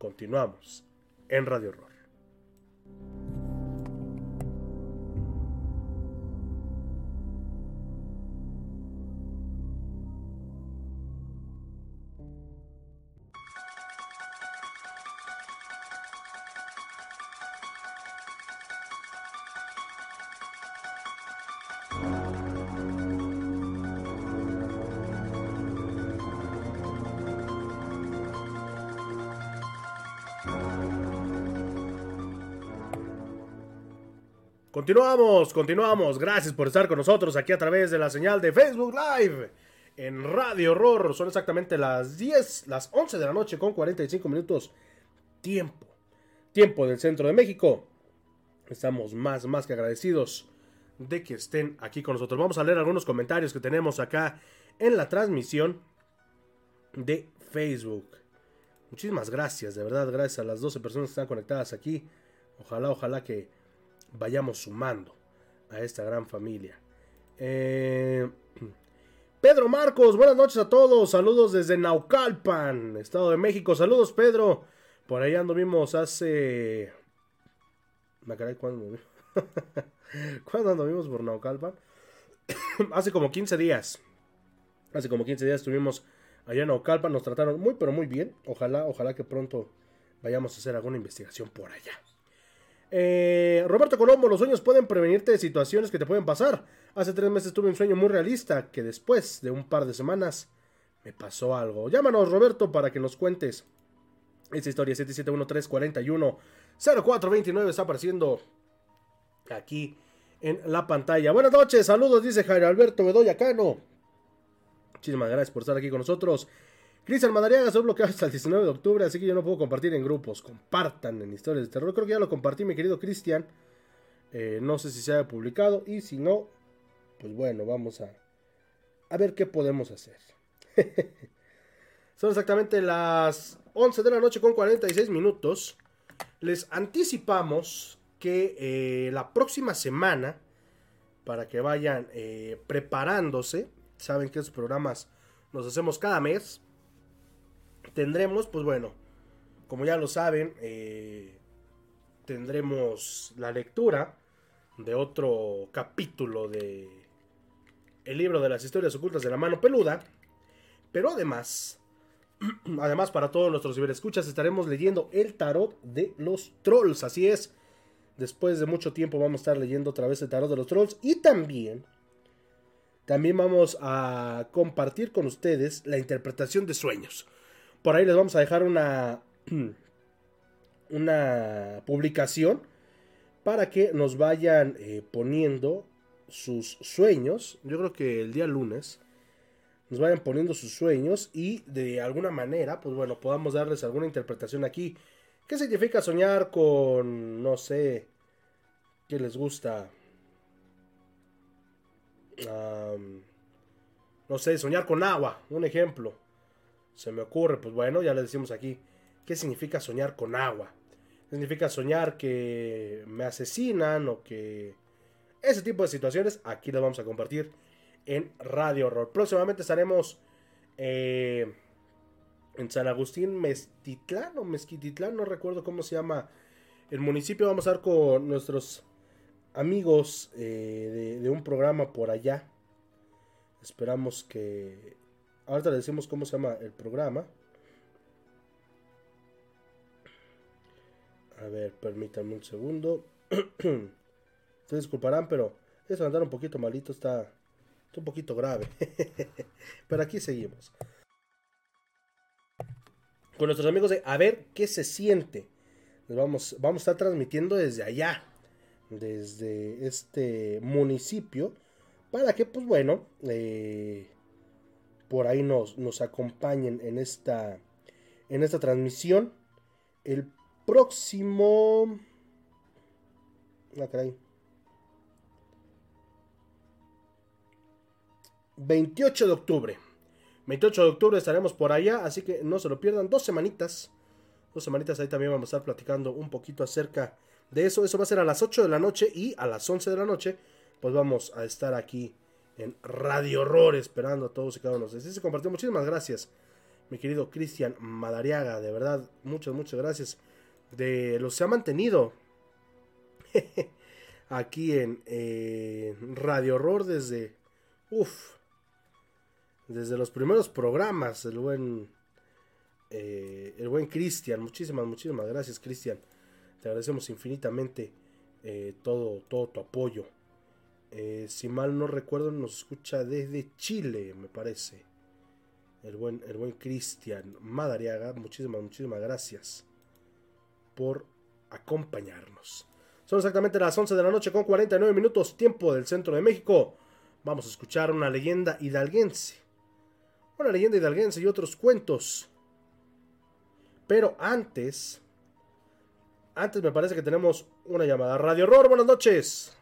Continuamos en Radio Horror. Continuamos, continuamos. Gracias por estar con nosotros aquí a través de la señal de Facebook Live en Radio Horror. Son exactamente las 10, las 11 de la noche con 45 minutos. Tiempo, tiempo del centro de México. Estamos más, más que agradecidos de que estén aquí con nosotros. Vamos a leer algunos comentarios que tenemos acá en la transmisión de Facebook. Muchísimas gracias, de verdad, gracias a las 12 personas que están conectadas aquí. Ojalá, ojalá que vayamos sumando a esta gran familia. Eh, Pedro Marcos, buenas noches a todos. Saludos desde Naucalpan, Estado de México. Saludos, Pedro. Por ahí anduvimos hace. ¿cuándo? ¿Cuándo anduvimos por Naucalpan? hace como 15 días. Hace como 15 días estuvimos allá en Ocalpa nos trataron muy pero muy bien. Ojalá, ojalá que pronto vayamos a hacer alguna investigación por allá. Eh, Roberto Colombo, los sueños pueden prevenirte de situaciones que te pueden pasar. Hace tres meses tuve un sueño muy realista que después de un par de semanas me pasó algo. Llámanos, Roberto, para que nos cuentes. Esta historia 7713410429 está apareciendo aquí en la pantalla. Buenas noches, saludos, dice Jairo Alberto Bedoya Cano. Muchísimas gracias por estar aquí con nosotros. Cristian Madariaga se bloqueado hasta el 19 de octubre, así que yo no puedo compartir en grupos. Compartan en historias de terror. Creo que ya lo compartí, mi querido Cristian. Eh, no sé si se haya publicado. Y si no, pues bueno, vamos a, a ver qué podemos hacer. Son exactamente las 11 de la noche con 46 minutos. Les anticipamos que eh, la próxima semana, para que vayan eh, preparándose, saben que esos programas los hacemos cada mes, tendremos, pues bueno, como ya lo saben, eh, tendremos la lectura de otro capítulo de el libro de las historias ocultas de la mano peluda, pero además, además para todos nuestros ciberescuchas estaremos leyendo el tarot de los trolls, así es, después de mucho tiempo vamos a estar leyendo otra vez el tarot de los trolls y también también vamos a compartir con ustedes la interpretación de sueños. Por ahí les vamos a dejar una, una publicación para que nos vayan eh, poniendo sus sueños. Yo creo que el día lunes nos vayan poniendo sus sueños y de alguna manera, pues bueno, podamos darles alguna interpretación aquí. ¿Qué significa soñar con, no sé, qué les gusta? no sé, soñar con agua, un ejemplo se me ocurre, pues bueno, ya le decimos aquí, ¿qué significa soñar con agua? Significa soñar que me asesinan o que... Ese tipo de situaciones aquí las vamos a compartir en Radio Horror. Próximamente estaremos eh, en San Agustín, Mestitlán o Mezquititlán, no recuerdo cómo se llama el municipio. Vamos a estar con nuestros amigos eh, de un programa por allá. Esperamos que Ahorita le decimos cómo se llama el programa. A ver, permítanme un segundo. Ustedes disculparán, pero eso andar un poquito malito está, un poquito grave. pero aquí seguimos. Con nuestros amigos de A ver qué se siente. vamos, vamos a estar transmitiendo desde allá. Desde este municipio. Para que, pues bueno, eh, por ahí nos, nos acompañen en esta, en esta transmisión. El próximo... Ah, 28 de octubre. 28 de octubre estaremos por allá, así que no se lo pierdan. Dos semanitas. Dos semanitas ahí también vamos a estar platicando un poquito acerca de eso. Eso va a ser a las 8 de la noche y a las 11 de la noche. Pues vamos a estar aquí en Radio Horror, esperando a todos y cada uno de se compartió. Muchísimas gracias, mi querido Cristian Madariaga. De verdad, muchas, muchas gracias. De los se ha mantenido aquí en Radio Horror desde. Uf. Desde los primeros programas, el buen. Eh, el buen Cristian. Muchísimas, muchísimas gracias, Cristian. Te agradecemos infinitamente eh, todo, todo tu apoyo. Eh, si mal no recuerdo, nos escucha desde Chile, me parece. El buen, el buen Cristian Madariaga. Muchísimas, muchísimas gracias por acompañarnos. Son exactamente las 11 de la noche con 49 minutos, tiempo del centro de México. Vamos a escuchar una leyenda hidalguense. Una leyenda hidalguense y otros cuentos. Pero antes, antes me parece que tenemos una llamada. Radio Horror, buenas noches.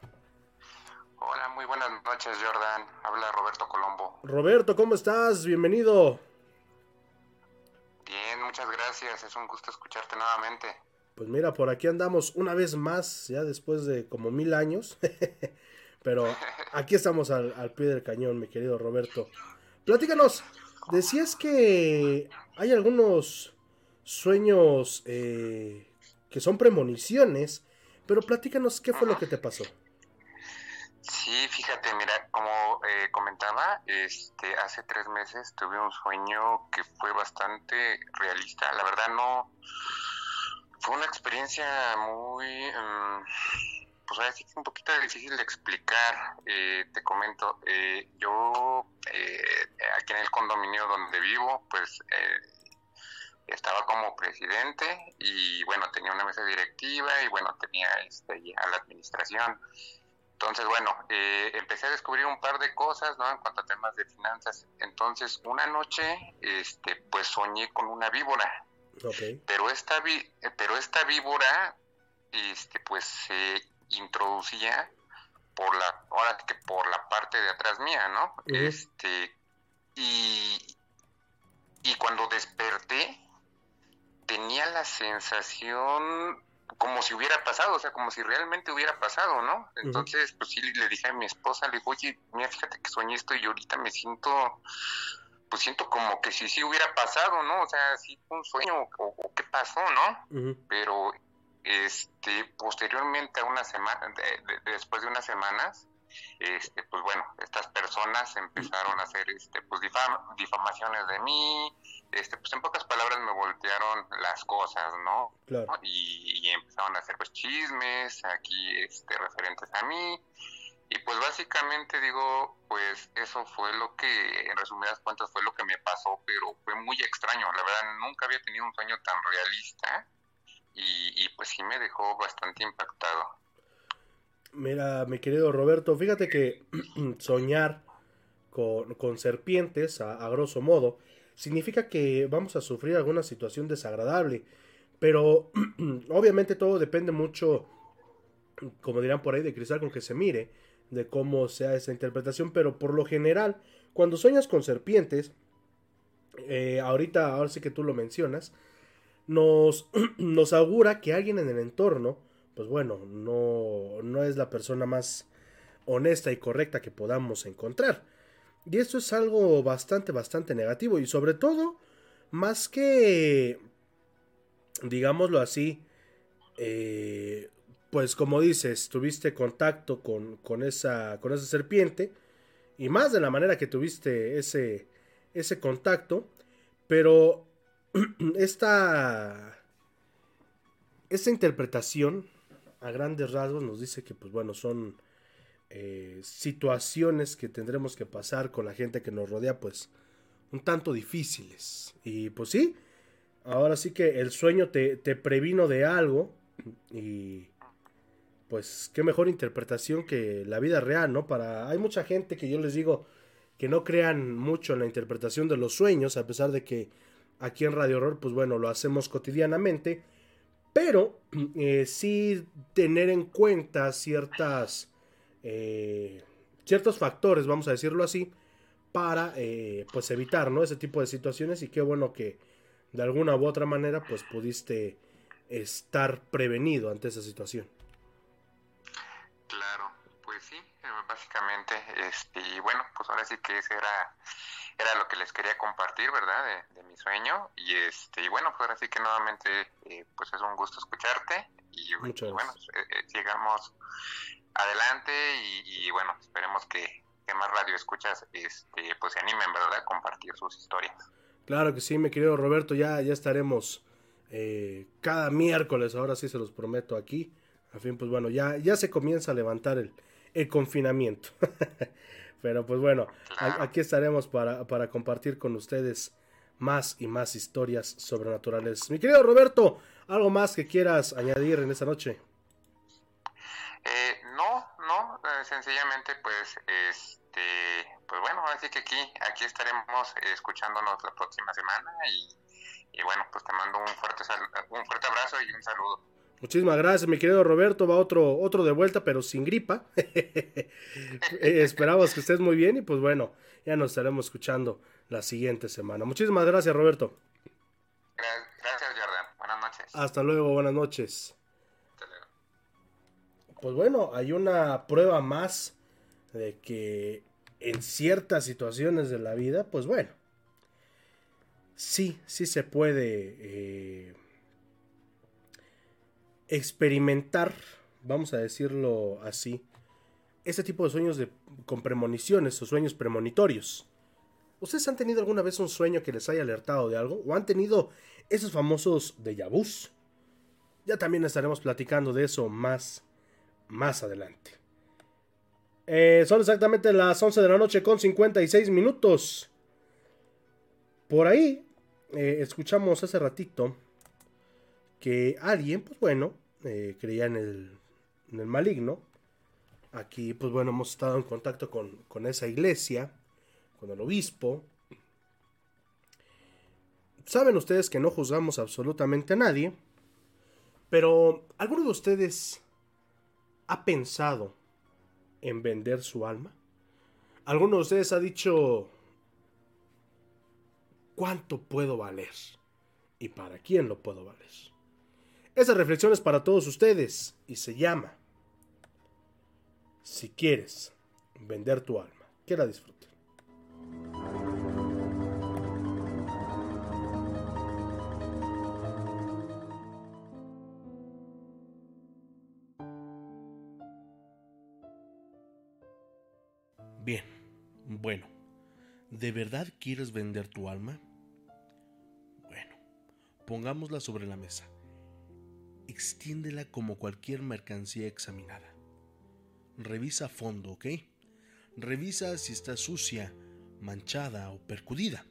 Hola, muy buenas noches, Jordan. Habla Roberto Colombo. Roberto, ¿cómo estás? Bienvenido. Bien, muchas gracias. Es un gusto escucharte nuevamente. Pues mira, por aquí andamos una vez más, ya después de como mil años. Pero aquí estamos al, pie del cañón, mi querido Roberto. Platícanos, decías que hay algunos sueños eh, que son premoniciones, pero platícanos qué fue lo que te pasó. Sí, fíjate, mira, como eh, comentaba, este, hace tres meses tuve un sueño que fue bastante realista. La verdad no, fue una experiencia muy, mm, pues ahora sí que un poquito difícil de explicar. Eh, te comento, eh, yo aquí en el condominio donde vivo, pues estaba como presidente y bueno, tenía una mesa directiva y bueno, tenía este, a la administración. Entonces, bueno, eh, empecé a descubrir un par de cosas, ¿no? En cuanto a temas de finanzas. Entonces, una noche, este, pues soñé con una víbora. Pero esta, vi pero esta víbora, este, pues se introducía por la, ahora que por la parte de atrás mía, ¿no? Este, y, y cuando desperté, tenía la sensación como si hubiera pasado, o sea, como si realmente hubiera pasado, ¿no? Entonces, pues sí, le dije a mi esposa, le digo, oye, mira, fíjate que soñé esto y ahorita me siento, pues siento como que si sí hubiera pasado, ¿no? O sea, sí fue un sueño o, qué pasó, ¿no? Pero, este, posteriormente a una semana, después de unas semanas, este, pues bueno, estas personas empezaron a hacer, este, pues difamaciones de mí, este, pues en pocas palabras me voltearon las cosas, ¿no? Y, empezaron a hacer pues chismes aquí, este, referentes a mí, y pues básicamente digo, pues eso fue lo que, en resumidas cuentas, fue lo que me pasó, pero fue muy extraño, la verdad, nunca había tenido un sueño tan realista, y, y pues sí me dejó bastante impactado. Mira, mi querido Roberto, fíjate que soñar con, serpientes, a, grosso modo, significa que vamos a sufrir alguna situación desagradable. Pero obviamente todo depende mucho, como dirán por ahí, de cristal con que se mire, de cómo sea esa interpretación. Pero por lo general, cuando sueñas con serpientes, eh, ahorita, ahora sí que tú lo mencionas, nos, nos augura que alguien en el entorno pues bueno, no, no es la persona más honesta y correcta que podamos encontrar. Y esto es algo bastante, bastante negativo. Y sobre todo, más que, digámoslo así, eh, pues como dices, tuviste contacto con, con, esa, con esa serpiente. Y más de la manera que tuviste ese, ese contacto. Pero esta, esta interpretación a grandes rasgos nos dice que, pues bueno, son eh, situaciones que tendremos que pasar con la gente que nos rodea, pues un tanto difíciles. Y pues sí, ahora sí que el sueño te, te previno de algo y pues qué mejor interpretación que la vida real, ¿no? Para hay mucha gente que yo les digo que no crean mucho en la interpretación de los sueños, a pesar de que aquí en Radio Horror, pues bueno, lo hacemos cotidianamente pero eh, sí tener en cuenta ciertas, eh, ciertos factores, vamos a decirlo así, para eh, pues evitar ¿no? ese tipo de situaciones y qué bueno que de alguna u otra manera pues pudiste estar prevenido ante esa situación. Claro, pues sí, básicamente, este, y bueno, pues ahora sí que ese era era lo que les quería compartir, ¿verdad? De, mi sueño. Y este y bueno, pues ahora sí que nuevamente, eh, pues es un gusto escucharte. Y Muchas bueno, eh, eh, sigamos adelante y, bueno, esperemos que, más radio escuchas este, pues se animen, ¿verdad? A compartir sus historias. Claro que sí, mi querido Roberto, ya, ya estaremos cada miércoles, ahora sí se los prometo aquí. A fin, pues bueno, ya, ya se comienza a levantar el, el confinamiento. Pero pues bueno, aquí estaremos para, para compartir con ustedes más y más historias sobrenaturales. Mi querido Roberto, ¿algo más que quieras añadir en esta noche? Eh, no, no, eh, sencillamente pues, este, pues bueno, así que aquí, aquí estaremos escuchándonos la próxima semana y, y bueno, pues te mando un fuerte, un fuerte abrazo y un saludo. Muchísimas gracias, mi querido Roberto. Va otro, otro de vuelta, pero sin gripa. Eh, esperamos que estés muy bien y pues bueno, ya nos estaremos escuchando la siguiente semana. Muchísimas gracias, Roberto. Gracias, Jordan. Buenas noches. Hasta luego, buenas noches. Pues bueno, hay una prueba más de que en ciertas situaciones de la vida, pues bueno, sí, sí se puede... Eh, experimentar, vamos a decirlo así, ese tipo de sueños de, con premoniciones o sueños premonitorios. ¿Ustedes han tenido alguna vez un sueño que les haya alertado de algo? ¿O han tenido esos famosos déjà vus? Ya también estaremos platicando de eso más, más adelante. Eh, son exactamente las 11 de la noche con 56 minutos. Por ahí eh, escuchamos hace ratito que alguien, pues bueno, eh, creía en el, en el maligno. Aquí, pues bueno, hemos estado en contacto con, con esa iglesia, con el obispo. Saben ustedes que no juzgamos absolutamente a nadie, pero ¿alguno de ustedes ha pensado en vender su alma? ¿Alguno de ustedes ha dicho cuánto puedo valer? ¿Y para quién lo puedo valer? Esa reflexión es para todos ustedes y se llama Si quieres vender tu alma, que la disfrutes. Bien, bueno, ¿de verdad quieres vender tu alma? Bueno, pongámosla sobre la mesa. Extiéndela como cualquier mercancía examinada. Revisa a fondo, ¿ok? Revisa si está sucia, manchada o percudida.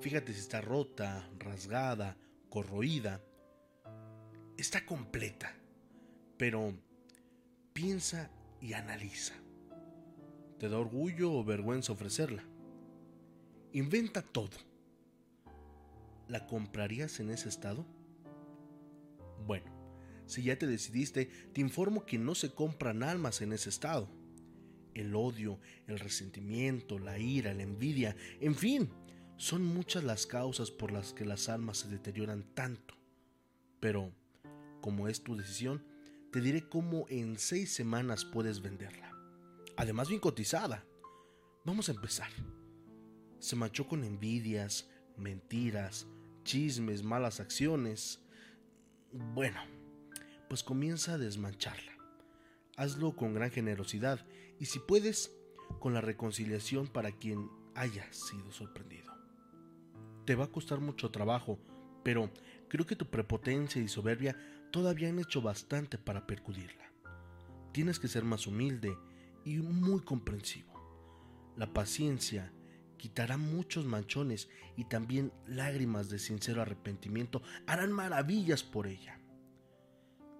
Fíjate si está rota, rasgada, corroída. Está completa, pero piensa y analiza. ¿Te da orgullo o vergüenza ofrecerla? Inventa todo. ¿La comprarías en ese estado? Bueno, si ya te decidiste, te informo que no se compran almas en ese estado. El odio, el resentimiento, la ira, la envidia, en fin, son muchas las causas por las que las almas se deterioran tanto. Pero, como es tu decisión, te diré cómo en seis semanas puedes venderla además bien cotizada. Vamos a empezar. Se manchó con envidias, mentiras, chismes, malas acciones. Bueno, pues comienza a desmancharla. Hazlo con gran generosidad y si puedes, con la reconciliación para quien haya sido sorprendido. Te va a costar mucho trabajo, pero creo que tu prepotencia y soberbia todavía han hecho bastante para percudirla. Tienes que ser más humilde y muy comprensivo. La paciencia quitará muchos manchones y también lágrimas de sincero arrepentimiento harán maravillas por ella.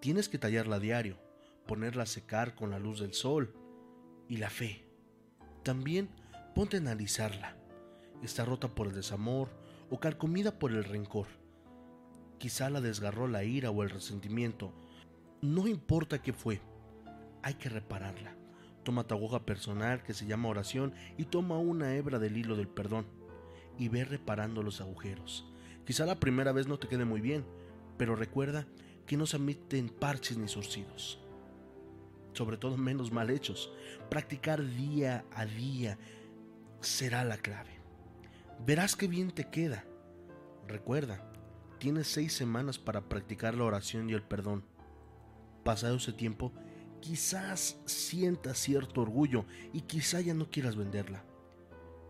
Tienes que tallarla a diario, ponerla a secar con la luz del sol y la fe. También ponte a analizarla. Está rota por el desamor o carcomida por el rencor. Quizá la desgarró la ira o el resentimiento. No importa qué fue, hay que repararla. Toma tu aguja personal que se llama oración y toma una hebra del hilo del perdón y ve reparando los agujeros. Quizá la primera vez no te quede muy bien, pero recuerda que no se admiten parches ni surcidos. Sobre todo menos mal hechos. Practicar día a día será la clave. Verás qué bien te queda. Recuerda, tienes seis semanas para practicar la oración y el perdón. Pasado ese tiempo, quizás sientas cierto orgullo y quizá ya no quieras venderla.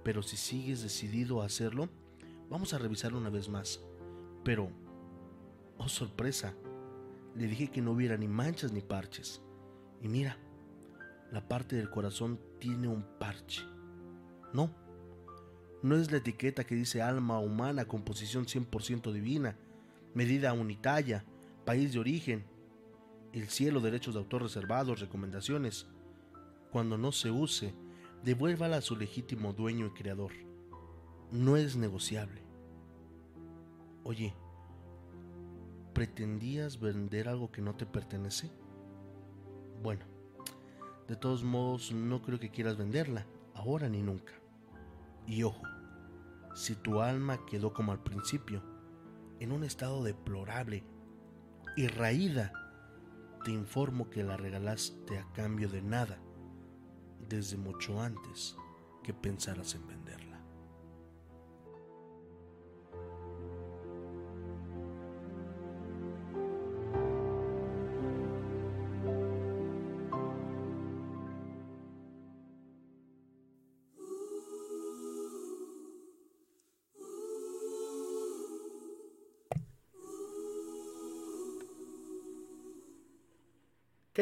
Pero si sigues decidido a hacerlo, vamos a revisarlo una vez más. Pero, oh sorpresa, le dije que no hubiera ni manchas ni parches. Y mira, la parte del corazón tiene un parche. No, no es la etiqueta que dice alma humana, composición 100% divina, medida unitaria, país de origen, el cielo, derechos de autor reservados, recomendaciones. Cuando no se use, devuélvala a su legítimo dueño y creador. No es negociable. Oye, ¿pretendías vender algo que no te pertenece? Bueno, de todos modos no creo que quieras venderla, ahora ni nunca. Y ojo, si tu alma quedó como al principio, en un estado deplorable y raída te informo que la regalaste a cambio de nada desde mucho antes que pensaras en venderla.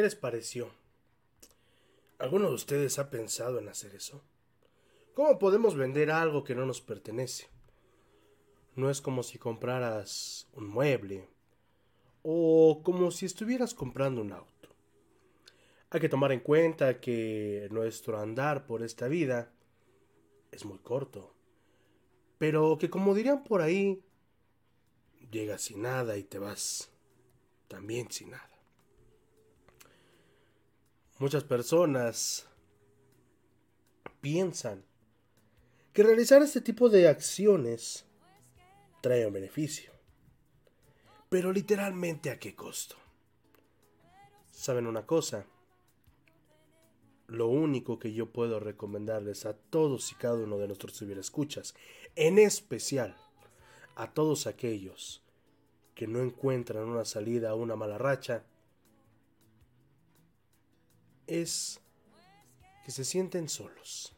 ¿Qué les pareció? ¿Alguno de ustedes ha pensado en hacer eso? ¿Cómo podemos vender algo que no nos pertenece? No es como si compraras un mueble o como si estuvieras comprando un auto. Hay que tomar en cuenta que nuestro andar por esta vida es muy corto, pero que como dirían por ahí, llegas sin nada y te vas también sin nada. Muchas personas piensan que realizar este tipo de acciones trae un beneficio. Pero literalmente a qué costo. ¿Saben una cosa? Lo único que yo puedo recomendarles a todos y cada uno de nuestros escuchas, en especial a todos aquellos que no encuentran una salida a una mala racha, es que se sienten solos.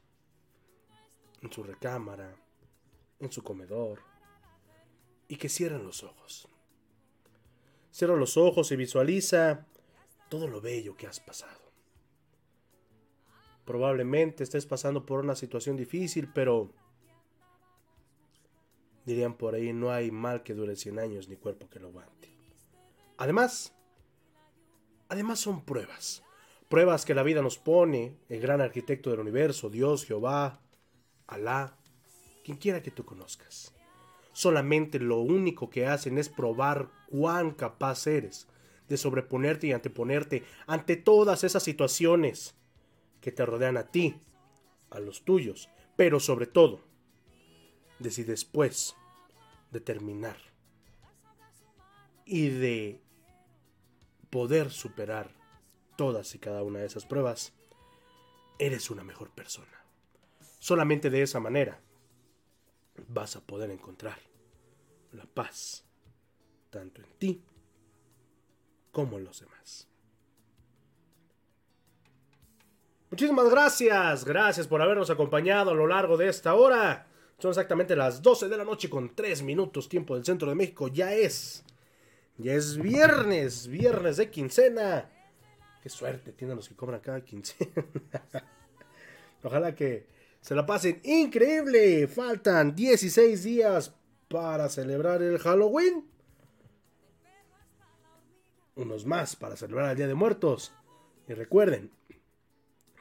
En su recámara, en su comedor, y que cierren los ojos. Cierra los ojos y visualiza todo lo bello que has pasado. Probablemente estés pasando por una situación difícil, pero dirían por ahí, no hay mal que dure 100 años ni cuerpo que lo aguante. Además, además son pruebas. Pruebas que la vida nos pone, el gran arquitecto del universo, Dios, Jehová, Alá, quien quiera que tú conozcas. Solamente lo único que hacen es probar cuán capaz eres de sobreponerte y anteponerte ante todas esas situaciones que te rodean a ti, a los tuyos, pero sobre todo, de si después de terminar y de poder superar todas y cada una de esas pruebas, eres una mejor persona. Solamente de esa manera vas a poder encontrar la paz, tanto en ti como en los demás. Muchísimas gracias, gracias por habernos acompañado a lo largo de esta hora. Son exactamente las 12 de la noche con 3 minutos tiempo del centro de México. Ya es, ya es viernes, viernes de quincena. Qué suerte tienen los que cobran cada quincena. Ojalá que se la pasen increíble. Faltan 16 días para celebrar el Halloween. Unos más para celebrar el Día de Muertos. Y recuerden,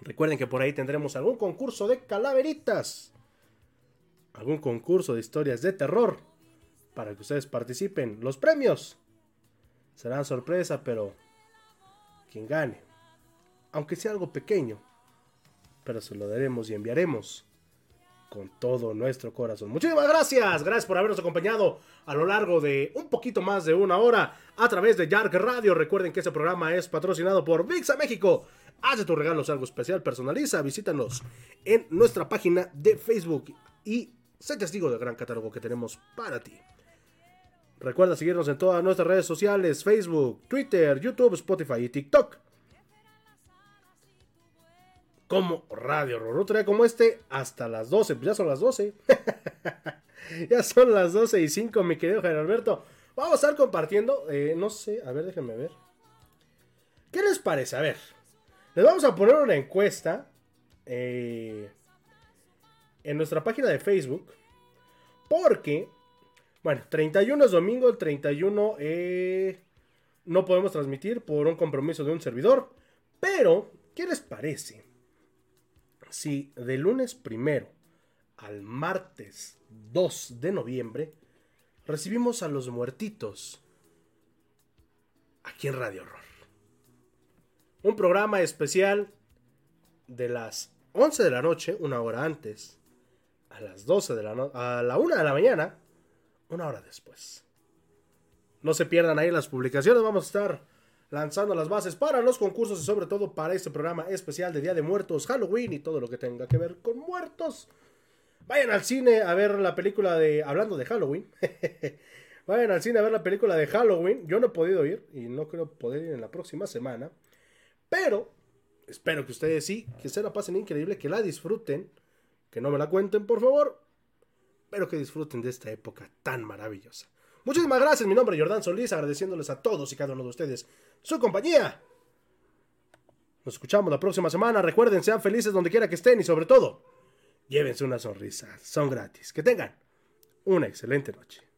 recuerden que por ahí tendremos algún concurso de calaveritas. Algún concurso de historias de terror. Para que ustedes participen. Los premios serán sorpresa, pero quien gane, aunque sea algo pequeño, pero se lo daremos y enviaremos con todo nuestro corazón. Muchísimas gracias, gracias por habernos acompañado a lo largo de un poquito más de una hora a través de Yark Radio. Recuerden que este programa es patrocinado por VIXA México. Haz tus regalos algo especial, personaliza, visítanos en nuestra página de Facebook y sé testigo del gran catálogo que tenemos para ti. Recuerda seguirnos en todas nuestras redes sociales, Facebook, Twitter, YouTube, Spotify y TikTok como Radio Rorro como este hasta las 12. Pues ya son las 12. ya son las 12 y 5, mi querido Javier Alberto. Vamos a estar compartiendo. Eh, no sé, a ver, déjenme ver. ¿Qué les parece? A ver, les vamos a poner una encuesta eh, en nuestra página de Facebook. Porque, bueno, 31 es domingo, el 31 eh, no podemos transmitir por un compromiso de un servidor. Pero, ¿qué les parece? si de lunes primero al martes 2 de noviembre recibimos a los muertitos aquí en Radio Horror. Un programa especial de las 11 de la noche, una hora antes, a las 12 de la noche, a la 1 de la mañana, una hora después. No se pierdan ahí las publicaciones, vamos a estar lanzando las bases para los concursos y sobre todo para este programa especial de Día de Muertos, Halloween y todo lo que tenga que ver con muertos. Vayan al cine a ver la película de... Hablando de Halloween. Vayan al cine a ver la película de Halloween. Yo no he podido ir y no creo poder ir en la próxima semana. Pero espero que ustedes sí, que se la pasen increíble, que la disfruten. Que no me la cuenten, por favor. Pero que disfruten de esta época tan maravillosa. Muchísimas gracias, mi nombre es Jordán Solís, agradeciéndoles a todos y cada uno de ustedes su compañía. Nos escuchamos la próxima semana. Recuerden, sean felices donde quiera que estén y sobre todo, llévense una sonrisa. Son gratis. Que tengan una excelente noche.